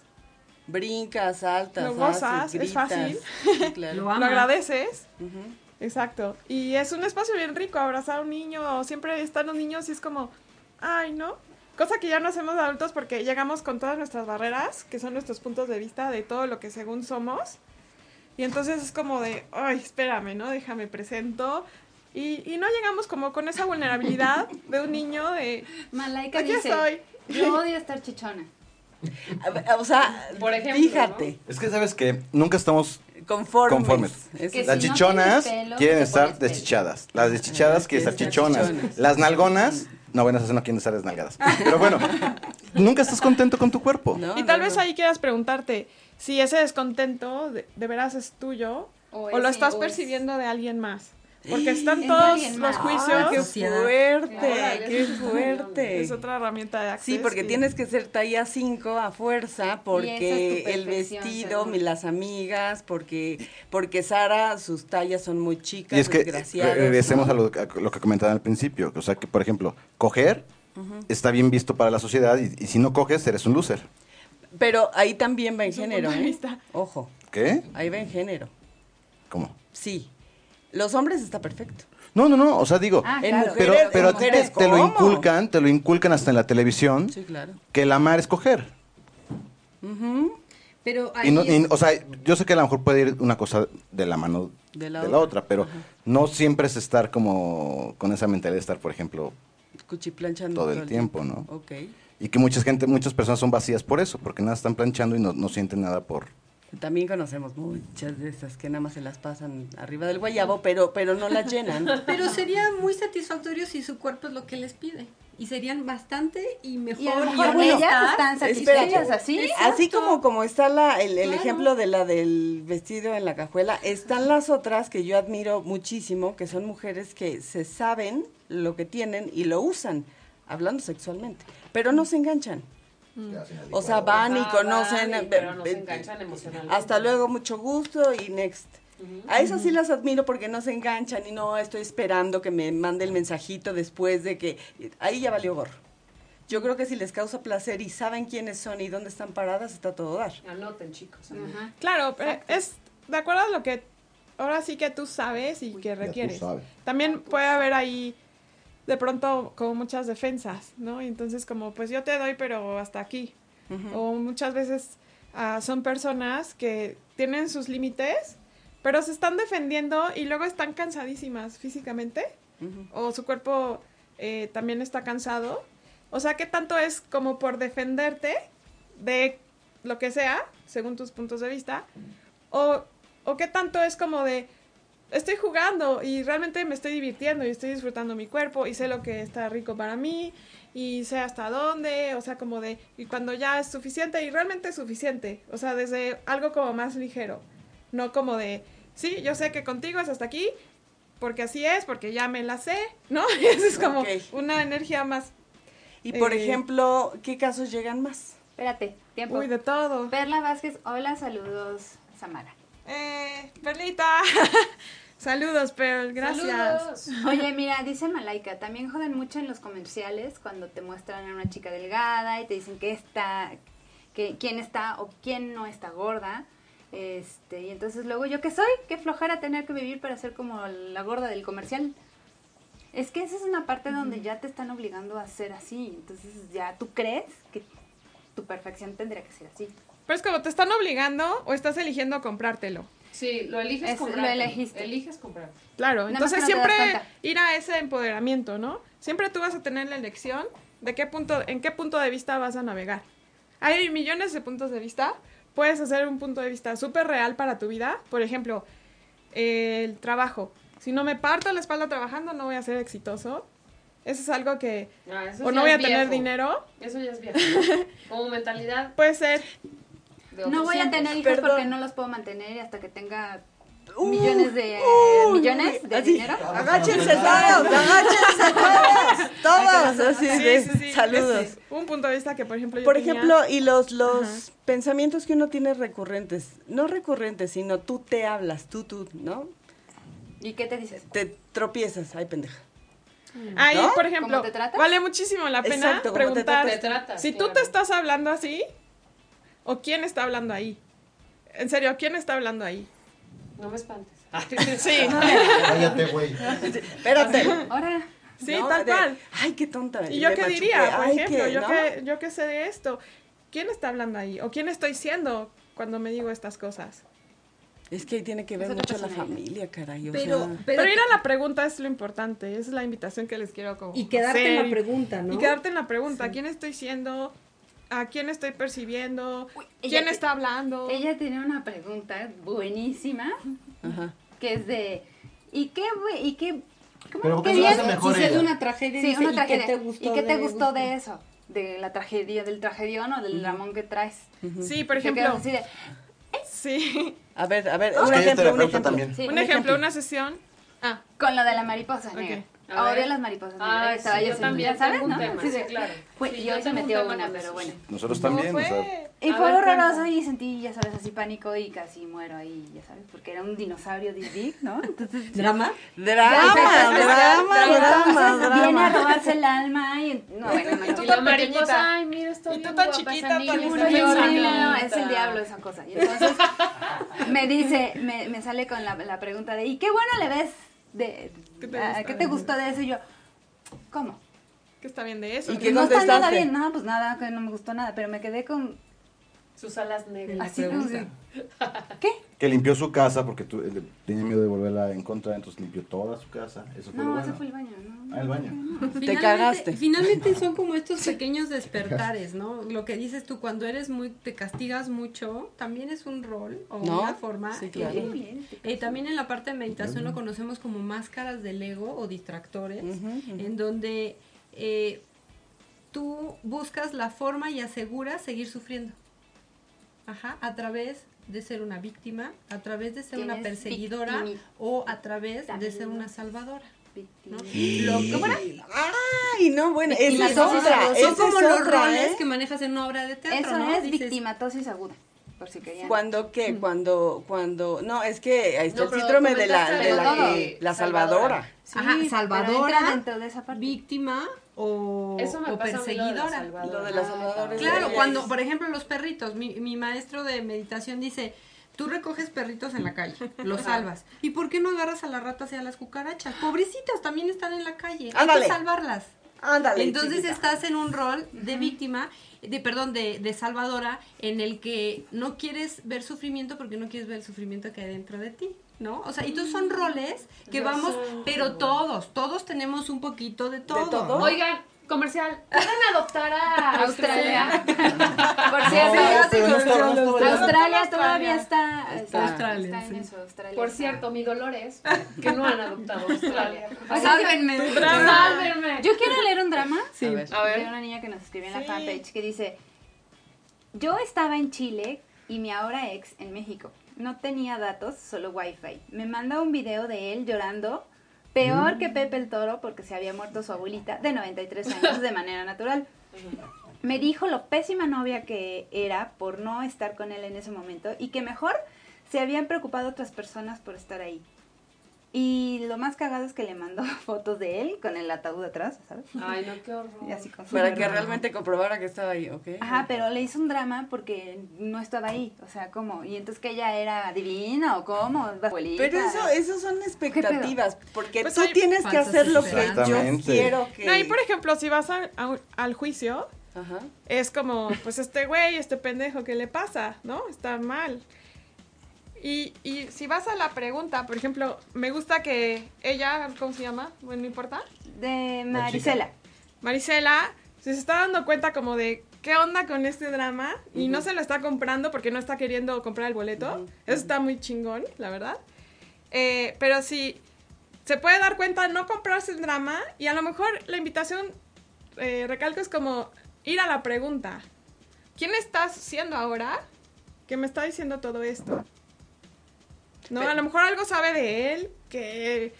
Brincas, saltas, Lo gozas, haces, es gritas. fácil. Sí, claro. Lo lo agradeces. Ujú. Exacto. Y es un espacio bien rico, abrazar a un niño, siempre están los niños y es como, ay, ¿no? Cosa que ya no hacemos de adultos porque llegamos con todas nuestras barreras, que son nuestros puntos de vista de todo lo que según somos. Y entonces es como de, ay, espérame, ¿no? Déjame presento. Y, y no llegamos como con esa vulnerabilidad de un niño de, Malaika aquí dice, estoy. yo odio estar chichona. <laughs> O sea, Por ejemplo, fíjate, Es que sabes que nunca estamos conformes. conformes. Es- Que Las si no chichonas tienes pelo, quieren te estar pones pelo. deschichadas. Las deschichadas quieren estar chichonas. Las nalgonas, no, bueno, esas no quieren estar desnalgadas. Pero bueno, nunca estás contento con tu cuerpo. ¿no? y tal No, vez no. ahí quieras preguntarte si ese descontento de, de veras es tuyo O o, lo es- estás o es- percibiendo de alguien más. Porque están Es todos los juicios. ¡Ay, qué fuerte! ¡Qué fuerte! Es otra herramienta de acceso. Sí, porque tienes que ser talla 5 a fuerza, porque es el vestido, mi- las amigas, porque porque Sara, sus tallas son muy chicas, Y es que desgraciadas, regresemos ¿no? a, lo, a lo que comentaban al principio. O sea, que por ejemplo, coger está bien visto para la sociedad y, y si no coges, eres un loser. Pero ahí también va en género, ¿eh? Ojo, ¿Qué? ahí va en género. ¿Cómo? Sí. Los hombres está perfecto. No, no, no. O sea, digo, Ah, claro. pero, mujeres, pero a ti te, lo inculcan, te lo inculcan hasta en la televisión, Sí, claro. que el amar es coger. Pero ahí Y no- y- o sea, yo sé que a lo mejor puede ir una cosa de la mano De de la otra, pero no siempre es estar como con esa mentalidad de estar, por ejemplo, Cuchiplanchando todo el tiempo, ¿no? Ok. Y que mucha gente, muchas personas son vacías por eso, porque nada están planchando y no, no sienten nada por... También conocemos muchas de esas que nada más se las pasan arriba del guayabo, pero, pero no las llenan. <laughs> Pero sería muy satisfactorio si su cuerpo es lo que les pide. Y serían bastante y mejor. Y a lo y mejor honestas. ellas están satisfechas así. Así como, como está la, el, el Claro. ejemplo de la del vestido en la cajuela, están las otras que yo admiro muchísimo, que son mujeres que se saben lo que tienen y lo usan, hablando sexualmente, pero no se enganchan. O sea, van y Ajá, conocen, van y- pero no se enganchan emocionalmente. hasta luego, mucho gusto y next. A esas sí las admiro porque no se enganchan y no estoy esperando que me mande el mensajito después de que... Ahí ya valió gorro. Yo creo que si les causa placer y saben quiénes son y dónde están paradas, está todo dar. Anoten, chicos. Claro, pero es de acuerdo a lo que ahora sí que tú sabes y que requieres. sabes. También puede haber ahí de pronto como muchas defensas, ¿no? Y entonces como pues yo te doy pero hasta aquí. O muchas veces ah, son personas que tienen sus límites, pero se están defendiendo y luego están cansadísimas físicamente o su cuerpo eh, también está cansado. O sea, ¿qué tanto es como por defenderte de lo que sea, según tus puntos de vista? O, o qué tanto es como de, estoy jugando y realmente me estoy divirtiendo y estoy disfrutando mi cuerpo y sé lo que está rico para mí y sé hasta dónde, o sea, como de, y cuando ya es suficiente y realmente es suficiente, o sea, desde algo como más ligero, no como de, sí, yo sé que contigo es hasta aquí, porque así es, porque ya me la sé, ¿no? <laughs> Eso es como Ok. una energía más, Y por Eh, ejemplo, ¿qué casos llegan más? Espérate, tiempo. uy, de todo. Perla Vázquez, hola, saludos, Samara. Eh, Perlita, <laughs> saludos, Pearl, gracias. Saludos. Oye, mira, dice Malaika, también joden mucho en los comerciales cuando te muestran a una chica delgada y te dicen que está, que quién está o quién no está gorda. Este, y entonces luego, ¿yo qué soy? Qué flojera tener que vivir para ser como la gorda del comercial. Es que esa es una parte donde ya te están obligando a ser así. Entonces ya tú crees que tu perfección tendría que ser así. Pero es como te están obligando o estás eligiendo comprártelo. Sí, lo eliges Es- lo comprar. elegiste. Eliges comprar. Claro, Nada entonces no siempre ir a ese empoderamiento, ¿no? Siempre tú vas a tener la elección de qué punto, en qué punto de vista vas a navegar. Hay millones de puntos de vista. Puedes hacer un punto de vista súper real para tu vida. Por ejemplo, el trabajo. Si no me parto la espalda trabajando, no voy a ser exitoso. Eso es algo que... Ah, eso o no voy a tener viejo. dinero. Eso ya es viejo. <laughs> Como mentalidad Puede ser. De No voy a tener hijos Perdón. porque no los puedo mantener y hasta que tenga Uh, millones de uh, millones de así, dinero. Agáchense todos, agáchense <laughs> todos, todos, así Sí, de, sí, sí. saludos. Es un punto de vista que, por ejemplo, yo Por tenía- ejemplo, y los, los Ajá. pensamientos que uno tiene recurrentes, no recurrentes, sino tú te hablas, tú, tú, ¿no? ¿Y qué te dices? Te tropiezas, ay pendeja. Ahí, ¿No? por ejemplo, ¿Cómo te tratas? vale muchísimo la pena Exacto, ¿cómo te preguntar Te tratas, si tú te estás hablando así o quién está hablando ahí. En serio, ¿quién está hablando ahí? No me espantes. <laughs> Sí, Cállate, güey. Espérate. Ahora, sí, ¿no? tal De, cual. Ay, qué tonta. ¿Y yo qué machuqué, diría, por ay, ejemplo? qué, yo, ¿no? que, yo que sé de esto. ¿Quién está hablando ahí? ¿O quién estoy siendo cuando me digo estas cosas? Es que ahí tiene que ver mucho la familia, caray. o Pero, sea. Pero, ir a la pregunta es lo importante. Esa es la invitación que les quiero como y quedarte en hacer. la pregunta, ¿no? Y quedarte en la pregunta. ¿Quién estoy siendo? ¿A quién estoy percibiendo? ¿Quién te- está hablando? ella tiene una pregunta buenísima Ajá. que es de ¿y qué güey? ¿Y qué cómo Pero qué mejor Si es una tragedia, Sí, dice, una ¿y tragedia. qué te gustó? ¿Y qué te de- gustó de eso? De la tragedia, del tragedión o del dramón que traes. Sí, por ejemplo. quedas así de, Sí. A ver, a ver, Es un ejemplo, un terapeuta ejemplo. sí, Un ejemplo, una sesión Ah. Con lo de la mariposa negra. Odio las mariposas Ah. Estaba sí, yo también ¿sabes, no? tema, Sí, sí, claro. Fue- Sí, y yo hoy se metió una, pero bueno. Nosotros ¿Cómo también, o sea, fue? Y fue horroroso y sentí, ya sabes, así pánico y casi muero ahí, ya sabes, porque era un dinosaurio de Big, ¿no? Entonces, ¿Drama? Drama, drama, y drama, entonces viene a drama. robarse el alma y no, bueno, no, Y no. la mariposa, ay, mira, estoy Y tú tan chiquita, tan no, es el diablo esa cosa. Y entonces me dice, me, me sale con la pregunta de, ¿y qué bueno le ves? De, ¿Qué te ah, gusta ¿Qué de te eso? gustó de eso? Y yo, ¿cómo? ¿Qué está bien de eso? ¿Y qué no está nada bien, no, pues nada, que no me gustó nada, pero me quedé con, Sus alas negras. así como ¿qué? Que limpió su casa porque tu- eh, tenía miedo de volverla en contra, entonces limpió toda su casa. Eso fue lo No, bueno. ese fue el baño, ¿no? Ah, el baño. Finalmente- cagaste. Finalmente son como estos pequeños despertares, ¿no? Lo que dices tú, cuando eres muy, te castigas mucho, también es un rol o ¿No? una forma. Sí, claro. Eh, eh, también en la parte de meditación lo conocemos como máscaras del ego o distractores, en donde eh, tú buscas la forma y aseguras seguir sufriendo. Ajá, a través de ser una víctima, a través de ser una perseguidora victimi- o a través de ser una salvadora. ¿no? Lo- ¿cómo era? Ay, no, bueno, esa es otra. Son como es los otra, roles ¿eh? que manejas en una obra de teatro, Eso ¿no? es Dices, victimatosis aguda, por si querían. Cuando qué, cuando, cuando, no, es que ahí está No, el síndrome de la, de la, que- salvadora. salvadora. Sí, Ajá, pero salvadora, entra dentro de esa parte. víctima o, Eso me o pasa a mí lo de la perseguidora. Lo de la salvadora. es Claro, de- cuando, por ejemplo, los perritos, mi, mi maestro de meditación dice, tú recoges perritos en la calle, los salvas. ¿Y por qué no agarras a las ratas y a las cucarachas? Pobrecitas, también están en la calle. Hay Ándale. que salvarlas. Ándale, Entonces chiquita. estás en un rol de víctima, de perdón, de, de salvadora, en el que no quieres ver sufrimiento porque no quieres ver el sufrimiento que hay dentro de ti, ¿no? O sea, y todos son roles que vamos, pero todos, todos tenemos un poquito de todo. todo? ¿no? Oigan, comercial, ¿pueden adoptar a <laughs> Australia? <laughs> Por No, cierto, no está- no está- Australia todavía está, está, Australia, está en sí. eso, Australia Por está- cierto, mi Dolores, que no han adoptado a Australia. <laughs> Sálvenme. Sálvenme. Yo quiero leer un drama Sí. A ver. A de una niña que nos escribió en la fanpage que dice, yo estaba en Chile y mi ahora ex en México. No tenía datos, solo wifi. Me manda un video de él llorando, peor que Pepe el Toro porque se había muerto su abuelita de 93 años de manera natural. Me dijo lo pésima novia que era por no estar con él en ese momento y que mejor se habían preocupado otras personas por estar ahí. Y lo más cagado es que le mandó <laughs> fotos de él con el ataúd atrás, ¿sabes? Ay, no, qué horror. Y así con su Para que realmente comprobara que estaba ahí, ¿ok? Ajá, pero le hizo un drama porque no estaba ahí. O sea, ¿cómo? Y entonces que ella era divina o cómo, abuelita. Pero eso, eso son expectativas, porque Pues tú tienes que hacer lo que yo quiero que... No, y por ejemplo, si vas a- al juicio, Ajá. es como, pues este güey, este pendejo, ¿qué le pasa? ¿No? Está mal. Y, y si vas a la pregunta, por ejemplo, me gusta que ella, ¿cómo se llama? Bueno, no importa. De Marisela. Marisela se está dando cuenta como de qué onda con este drama y no se lo está comprando porque no está queriendo comprar el boleto. Eso está muy chingón, la verdad. Eh, pero sí, se puede dar cuenta no comprarse el drama y a lo mejor la invitación, eh, recalco, es como ir a la pregunta. ¿Quién estás siendo ahora que me está diciendo todo esto? No, a lo mejor algo sabe de él que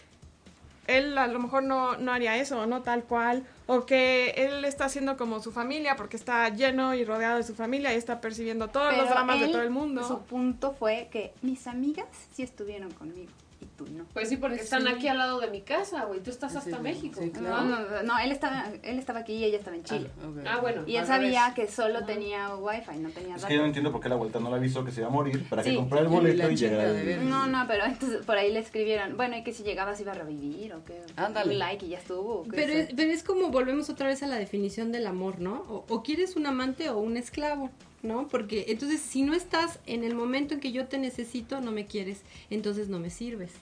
él a lo mejor no, no haría eso, no tal cual, o que él está haciendo como su familia porque está lleno y rodeado de su familia y está percibiendo todos los dramas de todo el mundo. Su punto fue que mis amigas sí estuvieron conmigo y tú no. Pues sí, porque Pues están sí. aquí al lado de mi casa, güey. Tú estás hasta sí, México. sí, No, claro. no, no, él estaba, él estaba aquí y ella estaba en Chile. Ah. Ah, bueno. Y él sabía que solo tenía wifi, no tenía Es que yo no entiendo por qué la vuelta no le avisó que se iba a morir para que comprara el Y boleto la y chinga llegara. No, no, pero entonces por ahí le escribieron, bueno, y que si llegabas iba a revivir o qué. Ándale. Un like y ya estuvo. Pero es, pero es como volvemos otra vez a la definición del amor, ¿no? O, o quieres un amante o un esclavo, ¿no? Porque entonces si no estás en el momento en que yo te necesito, no me quieres, entonces no me sirves.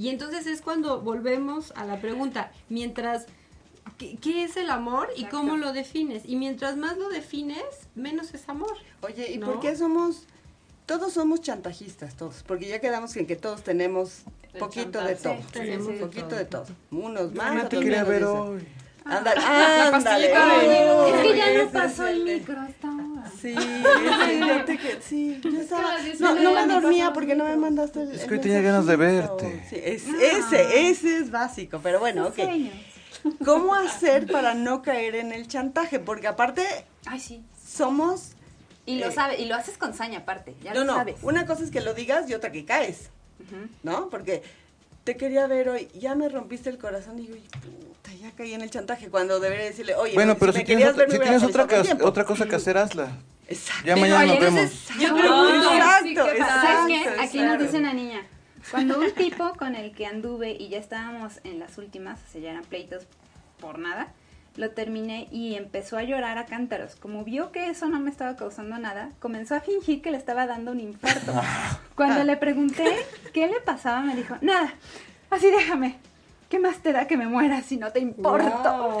Y entonces es cuando volvemos a la pregunta, mientras, ¿qué, qué es el amor y Exacto. cómo lo defines? Y mientras más lo defines, menos es amor. Oye, ¿y ¿No? por qué somos, todos somos chantajistas, todos? Porque ya quedamos en que todos tenemos El poquito de todo. Sí, Tenemos sí, poquito de todo. Unos No más, te otros quería menos. ver hoy. Ándale, ándale. Uy, Es que ya no pasó el micro a Sí, <laughs> fíjate que sí. yo estaba- no, no me la dormía porque no me mandaste el. Es que hoy tenía ganas de verte. Sí, es- ese, ese es básico, pero bueno, ok. ¿Cómo hacer para no caer en el chantaje? Porque aparte Ay, sí. somos. Y lo Eh, sabe, y lo haces con saña aparte, ya no, lo no. sabes. Una cosa es que lo digas y otra que caes. ¿no? Porque te quería ver hoy, ya me rompiste el corazón y digo, "Ay, puta, ya caí en el chantaje. Cuando debería decirle, oye, Bueno, pero me si tienes, otra, si tienes otra, avisado con cas- tiempo". otra cosa que hacer, hazla. Exacto. Ya mañana nos vemos. Yo pregunto, exacto, ¿Sabes qué? Aquí nos dice una niña. Cuando un <laughs> tipo con el que anduve y ya estábamos en las últimas, o sea, ya eran pleitos por nada, lo terminé y empezó a llorar a cántaros. Como vio que eso no me estaba causando nada, comenzó a fingir que le estaba dando un infarto. <laughs> Cuando le pregunté qué le pasaba, me dijo, nada, así déjame. ¿Qué más te da que me muera si no te importo?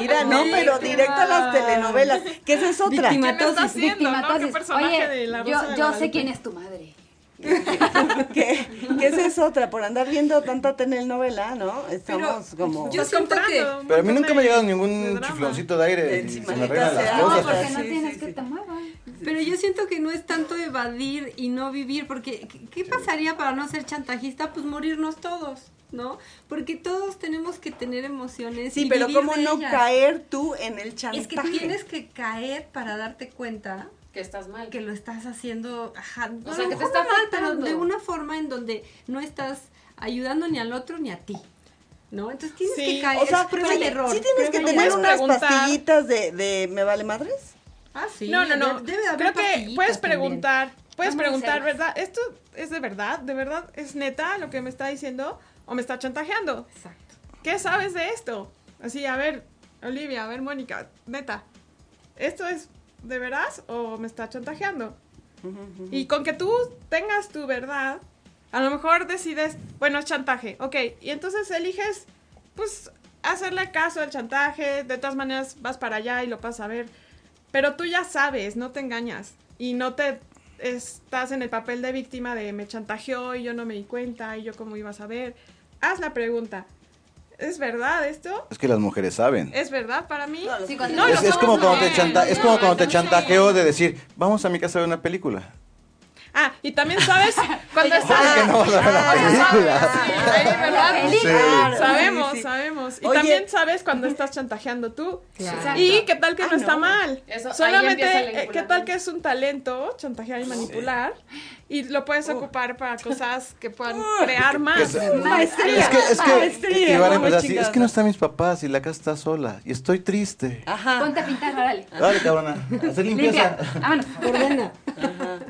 Mira, no, pero directo a las telenovelas, que esa es otra. ¿Qué me está haciendo, no? ¿Qué personaje Oye, de la yo, de yo sé quién es tu madre. Que, que esa es otra, por andar viendo tanta telenovela, ¿no? Estamos como... yo siento que Pero a mí nunca me ha llegado ningún chifloncito de aire y se me arreglan las. No, cosas. porque no Sí, tienes sí, que sí. te muevan. Pero yo siento que no es tanto evadir y no vivir, porque ¿qué, qué pasaría para no ser chantajista? Pues morirnos todos, ¿no? Porque todos tenemos que tener emociones. Sí, y pero vivir ¿cómo de no ellas. caer tú en el chantaje? Es que tienes que caer para darte cuenta Que estás mal. que lo estás haciendo, ajá, O sea, que te está mal, pero de una forma en donde no estás ayudando ni al otro ni a ti, ¿no? Entonces tienes Sí, que caer, O sea, es prueba y error. sí tienes que tener unas preguntar. pastillitas de, de ¿me vale madres? Ah, sí, no, no, no. debe de haber Creo que puedes también. preguntar, puedes Vamos a preguntar. ¿verdad? ¿Esto es de verdad? ¿De verdad es neta lo que me está diciendo o me está chantajeando? Exacto. ¿Qué sabes de esto? Así, a ver, Olivia, a ver, Mónica, neta, ¿esto es de veras o me está chantajeando? Y con que tú tengas tu verdad, a lo mejor decides, bueno, es chantaje, ok, y entonces eliges, pues, hacerle caso al chantaje, de todas maneras vas para allá y lo pasas a ver, pero tú ya sabes, no te engañas y no te estás en el papel de víctima de me chantajeó y yo no me di cuenta y yo cómo iba a saber. Haz la pregunta, ¿es verdad esto? Es que las mujeres saben. ¿Es verdad para mí? Sí, cuando No, Es, lo es como cuando te chanta, es como cuando te chantajeo de decir, vamos a mi casa a ver una película. Ah, y también sabes cuando estás... ¿Cómo que no vamos a ver la película? Sí, ahí, ¿verdad? Sí. Claro, Sabemos, sabemos. Y Oye. también sabes cuando estás chantajeando tú. Claro. Y qué tal que Ah, no, está no. mal. Eso, Solamente, eh, qué tal que es un talento, chantajear y manipular. Y lo puedes ocupar para cosas que puedan crear más. Maestría, Es que, es que, maestría, y van a vamos empezar así, chingados. es que no están mis papás y la casa está sola y estoy triste. Ajá. Ponte a pintar, órale. Dale, cabrona, hacer limpieza. Ordena.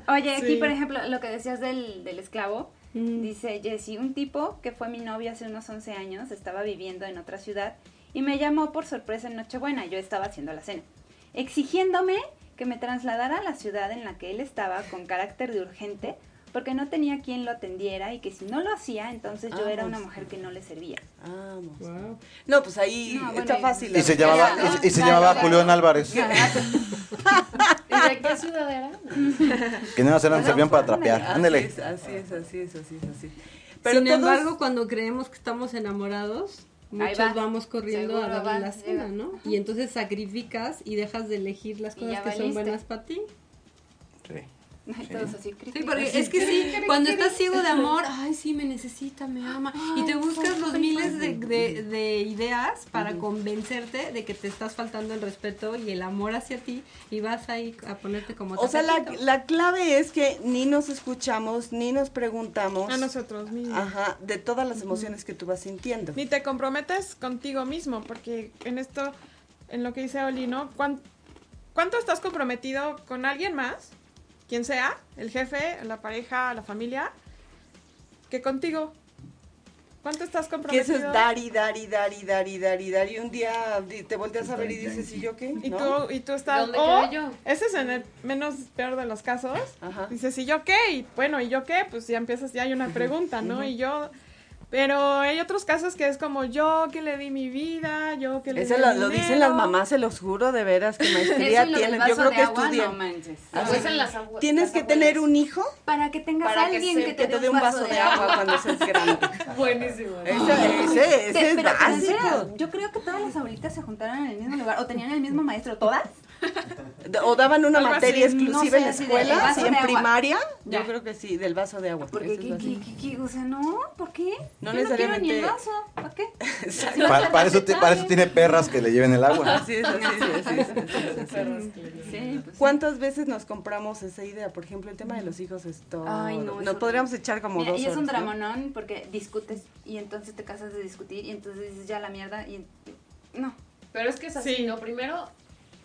Oye, aquí Sí. por ejemplo, lo que decías del, del esclavo, dice Jessy, un tipo que fue mi novio hace unos 11 años, estaba viviendo en otra ciudad y me llamó por sorpresa en Nochebuena, yo estaba haciendo la cena, exigiéndome que me trasladara a la ciudad en la que él estaba con carácter de urgente porque no tenía quien lo atendiera y que si no lo hacía, entonces yo era una Vamos. mujer que no le servía. Vamos. No, pues ahí No, bueno, está fácil. Y se la llamaba, y, se- y se Claro, llamaba claro. Julián Álvarez. <laughs> ¿Y de qué ciudad era? <laughs> Que no eran, servían para trapear. Así es, así es, así es, así es, así. Sin todos- embargo, cuando creemos que estamos enamorados, muchos va. vamos corriendo a darle va, la cena. ¿no? Y entonces sacrificas y dejas de elegir las cosas que son buenas para ti. Sí. Todos así, cri, Sí, porque cri. es que sí, cuando estás ciego de amor, ay, sí, me necesita, me ama, y te buscas los miles de, de- de ideas para convencerte de que te estás faltando el respeto y el amor hacia ti, y vas ahí a ponerte como O sea, la, la clave es que ni nos escuchamos, ni nos preguntamos. A nosotros mismos. Ajá, de todas las emociones que tú vas sintiendo. Ni te comprometes contigo mismo, porque en esto, en lo que dice Oli, ¿no? ¿Cuán- ¿Cuánto estás comprometido con alguien más? Quien sea, el jefe, la pareja, la familia, que contigo. ¿Cuánto estás Que comprometido? eso es dar y dar y dar y dar y dar y dar y un día te volteas a ver y dices, ¿y yo qué? Y ¿No? tú, y tú estás... ¿Dónde o, quedé yo? Ese es en el menos peor de los casos. Ajá. Dices, ¿y yo qué? Y bueno, ¿y yo qué? Pues ya empiezas, ya hay una pregunta, ¿no? Y yo... Pero hay otros casos que es como yo que le di mi vida, yo que le Eso di lo, el lo dicen las mamás, se los juro, de veras, que maestría tienen. Yo creo de que estudian. no las abue- Tienes las que tener un hijo Para que tengas Para a que alguien se- que, que te dé un vaso de agua cuando seas grande. <laughs> Buenísimo. Ese, ese, ese Te- es básico. yo creo que todas las abuelitas se juntaron en el mismo lugar o tenían el mismo maestro, todas. <laughs> O daban una Algo materia así, exclusiva no sé, en la escuela, de en primaria. Ya. Yo creo que sí, del vaso de agua. Porque, ¿qué, así. qué, qué, o sea, no, ¿por qué? No Yo no quiero ni el necesariamente- vaso, ¿para qué? <laughs> Pa- para, eso, para eso tiene perras que le lleven el agua. <laughs> Así es, así es, así es, así es, así es. Sí, pues sí. ¿Cuántas veces nos compramos esa idea? Por ejemplo, el tema de los hijos es todo. Ay, no, Nos podríamos echar como Mira, dos y es un dramonón porque discutes y entonces te casas de discutir y entonces dices ya la mierda y no. Pero es que es así, Sí. ¿no? Primero,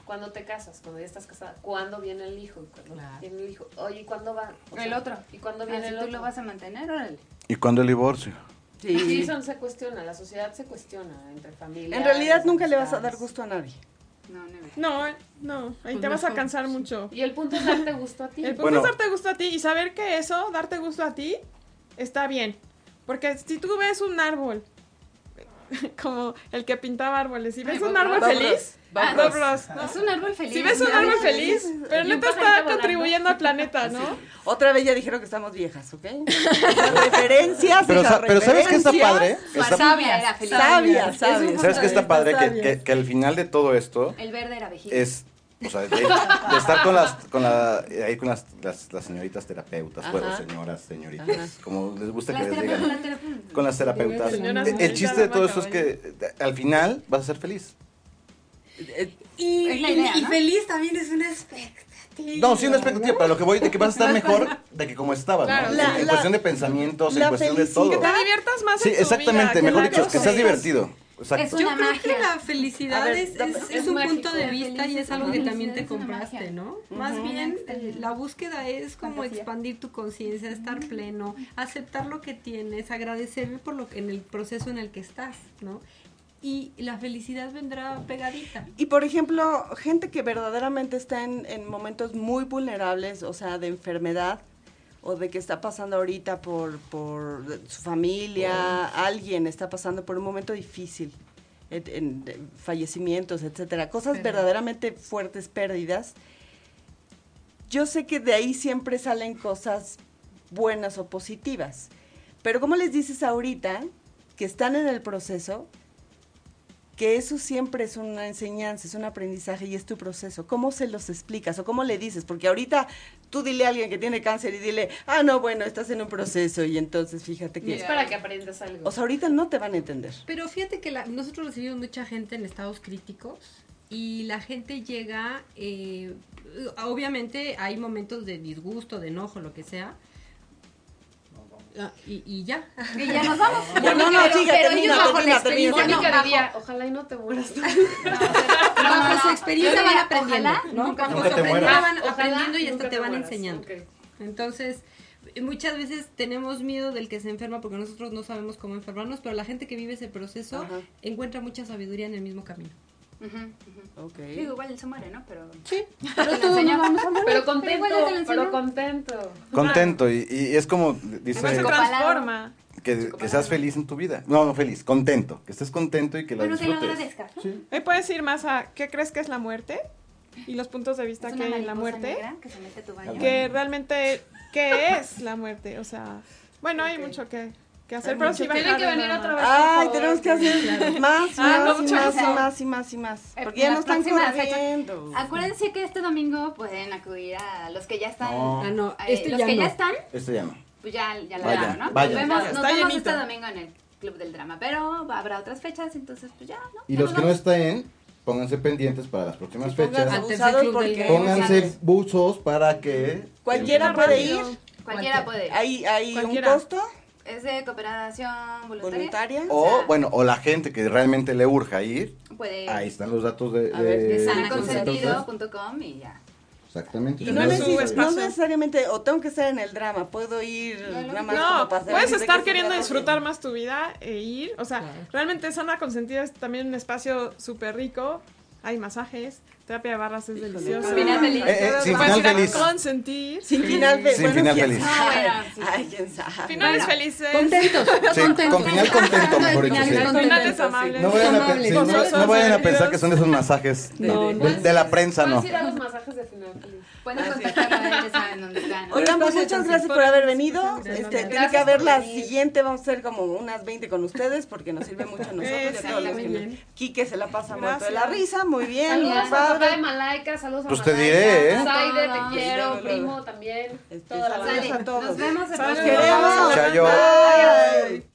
cuando te casas, cuando ya estás casada, ¿cuándo viene el hijo? Y cuando Claro. viene el hijo, oye, ¿y cuándo va? O el sea, otro. ¿Y cuándo Ah, viene si el tú otro? lo vas a mantener, órale. ¿Y cuándo el divorcio? Sí, <laughs> Sí. son- se cuestiona, la sociedad se cuestiona entre familias. En realidad nunca le vas a dar gusto a nadie. No. No, no, ahí Pues te vas a cansar mucho. Y el punto es darte gusto a ti. El punto Bueno. es darte gusto a ti y saber que eso, darte gusto a ti, está bien. Porque si tú ves un árbol, <laughs> como el que pintaba árboles, si ves Ay, un árbol feliz, Bob Bob Ross. Ross, ¿no? Es un árbol feliz. Si ves un árbol feliz, pero no te está contribuyendo al planeta, ¿no? Otra vez ya dijeron que estamos viejas, ¿ok? referencias, Pero, sa- pero ¿sabes qué está padre? Está- Sabia era feliz. Sabia, sabia. ¿Sabes qué está padre? Que, que al final de todo esto El verde era vejiga. es, o sea, de, de estar con las, con la, ahí con las, las, las señoritas terapeutas, bueno, señoras, señoritas, Ajá. como les gusta que les digan. Con las terapeutas. El, chiste de todo esto es que al final vas a ser feliz. Y, Es la y- idea, y ¿no? feliz también es una expectativa. No, sí, una expectativa, pero lo que voy de que vas a estar mejor de que como estabas, Claro. ¿no? La- en la- cuestión de pensamientos, en la cuestión de todo. Que te diviertas más Sí, en tu exactamente, vida, mejor dicho, que seas es- divertido. Exacto. Es Yo creo magia. que la felicidad ver, es, es- es es un mágico. punto de vista y es algo que también te compraste, ¿no? Más bien, la búsqueda es como Fantasía. expandir tu conciencia, estar pleno, aceptar lo que tienes, agradecer por lo que en el proceso en el que estás, ¿no? Y la felicidad vendrá pegadita. Y por ejemplo, gente que verdaderamente está en, en momentos muy vulnerables, o sea, de enfermedad, o de que está pasando ahorita por, por su familia, alguien está pasando por un momento difícil, en, en- de fallecimientos, etcétera, cosas verdaderamente fuertes, pérdidas. Yo sé que de ahí siempre salen cosas buenas o positivas, pero ¿cómo les dices ahorita que están en el proceso? Que eso siempre es una enseñanza, es un aprendizaje y es tu proceso. ¿Cómo se los explicas o cómo le dices? Porque ahorita tú dile a alguien que tiene cáncer y dile, ah, no, bueno, estás en un proceso y entonces fíjate Es que... para que aprendas algo. O sea, ahorita no te van a entender. Pero fíjate que la- nosotros recibimos mucha gente en estados críticos y la gente llega, eh, obviamente hay momentos de disgusto, de enojo, lo que sea. Ah, y, y ya. Y ya nos vamos. <laughs> No, no, no, Pero- pero termina, ellos bajo la termina, termina. experiencia, Mónica no, diría, ojalá y no te mueras. Bajo <laughs> su experiencia van aprendiendo, ojalá ¿no? nunca Nunca te mueras. van aprendiendo y hasta te te van mueras. enseñando. Ok. Entonces, muchas veces tenemos miedo del que se enferma porque nosotros no sabemos cómo enfermarnos, pero la gente que vive ese proceso Ajá. encuentra mucha sabiduría en el mismo camino. Ujú, ujú. Ok. Digo, igual él se muere, ¿no? Pero... Sí. <laughs> Pero todos nos vamos a morir. Pero contento, enseñó. pero contento. Contento y, y es como dice se transforma. que, que seas feliz en tu vida. No, no feliz, contento, que estés contento y que lo Bueno, que lo disfrutes. agradezcas, ¿no? Sí. Ahí puedes ir más a qué crees que es la muerte y los puntos de vista que hay en la muerte. negra que se mete tu baño. Que realmente, ¿qué es la muerte? O sea, bueno, hay mucho que, que hacer, pero sí Tienen que venir otra vez. Ay, tenemos que hacer más, Ah, más, no, y mucho más, y más, y más, y más. Eh, Porque ya no están corriendo. Acuérdense que este domingo pueden acudir a los que ya están. No. Ah, no, eh, este los que no. ya están, Esto ya no. pues ya, ya lo Vayan, vieron, ¿no? vayan. Nos vemos, Está nos vemos este domingo en el Club del Drama, pero habrá otras fechas, entonces pues ya, ¿no? Y Ya los que no estén, pónganse pendientes para las próximas fechas. Pónganse buzos para que... cualquiera puede ir. Cualquiera puede. Hay, hay un costo Es de cooperación voluntaria. voluntaria. O, bueno, o la gente que realmente le urja ir, Puede ahí están los datos de... A de de- sanaconsentido.com y ya. Exactamente. Y no, no, neces- no necesariamente, o tengo que estar en el drama, puedo ir nada más No, como para puedes de estar qué se queriendo disfrutar más tu vida e ir. O sea, realmente Zona Consentida es también un espacio súper rico. Hay masajes, terapia de barras es deliciosa. Final feliz. Eh, eh, sin final a feliz. consentir. Sin final feliz. Sin final feliz. Ah, bueno, sí. Ay, quién sabe. Finales felices. <laughs> Contentos. Sí, con final contento, mejor dicho. sí. Finales amables. No vayan, a, Amables. sí, no- no vayan a pensar que son de esos masajes No, de, no. de la prensa, no. Puedes ir a los masajes de. Pueden contactarlo a él, saben dónde están. Oigan, pues muchas gracias por haber venido. Gracias. Este, tiene que haber la venir. siguiente, vamos a hacer como unas 20 con ustedes porque nos sirve mucho a nosotros. y a todos los que nos- Quique se la pasa muerto de la risa, muy bien, Saludos muy a papá de. Malaika, saludos a Pues te Malaika. diré, ¿eh? Saide, te quiero, primo también. Este, saludos a todos. Nos vemos próximo Queremos. Chayo. Bye.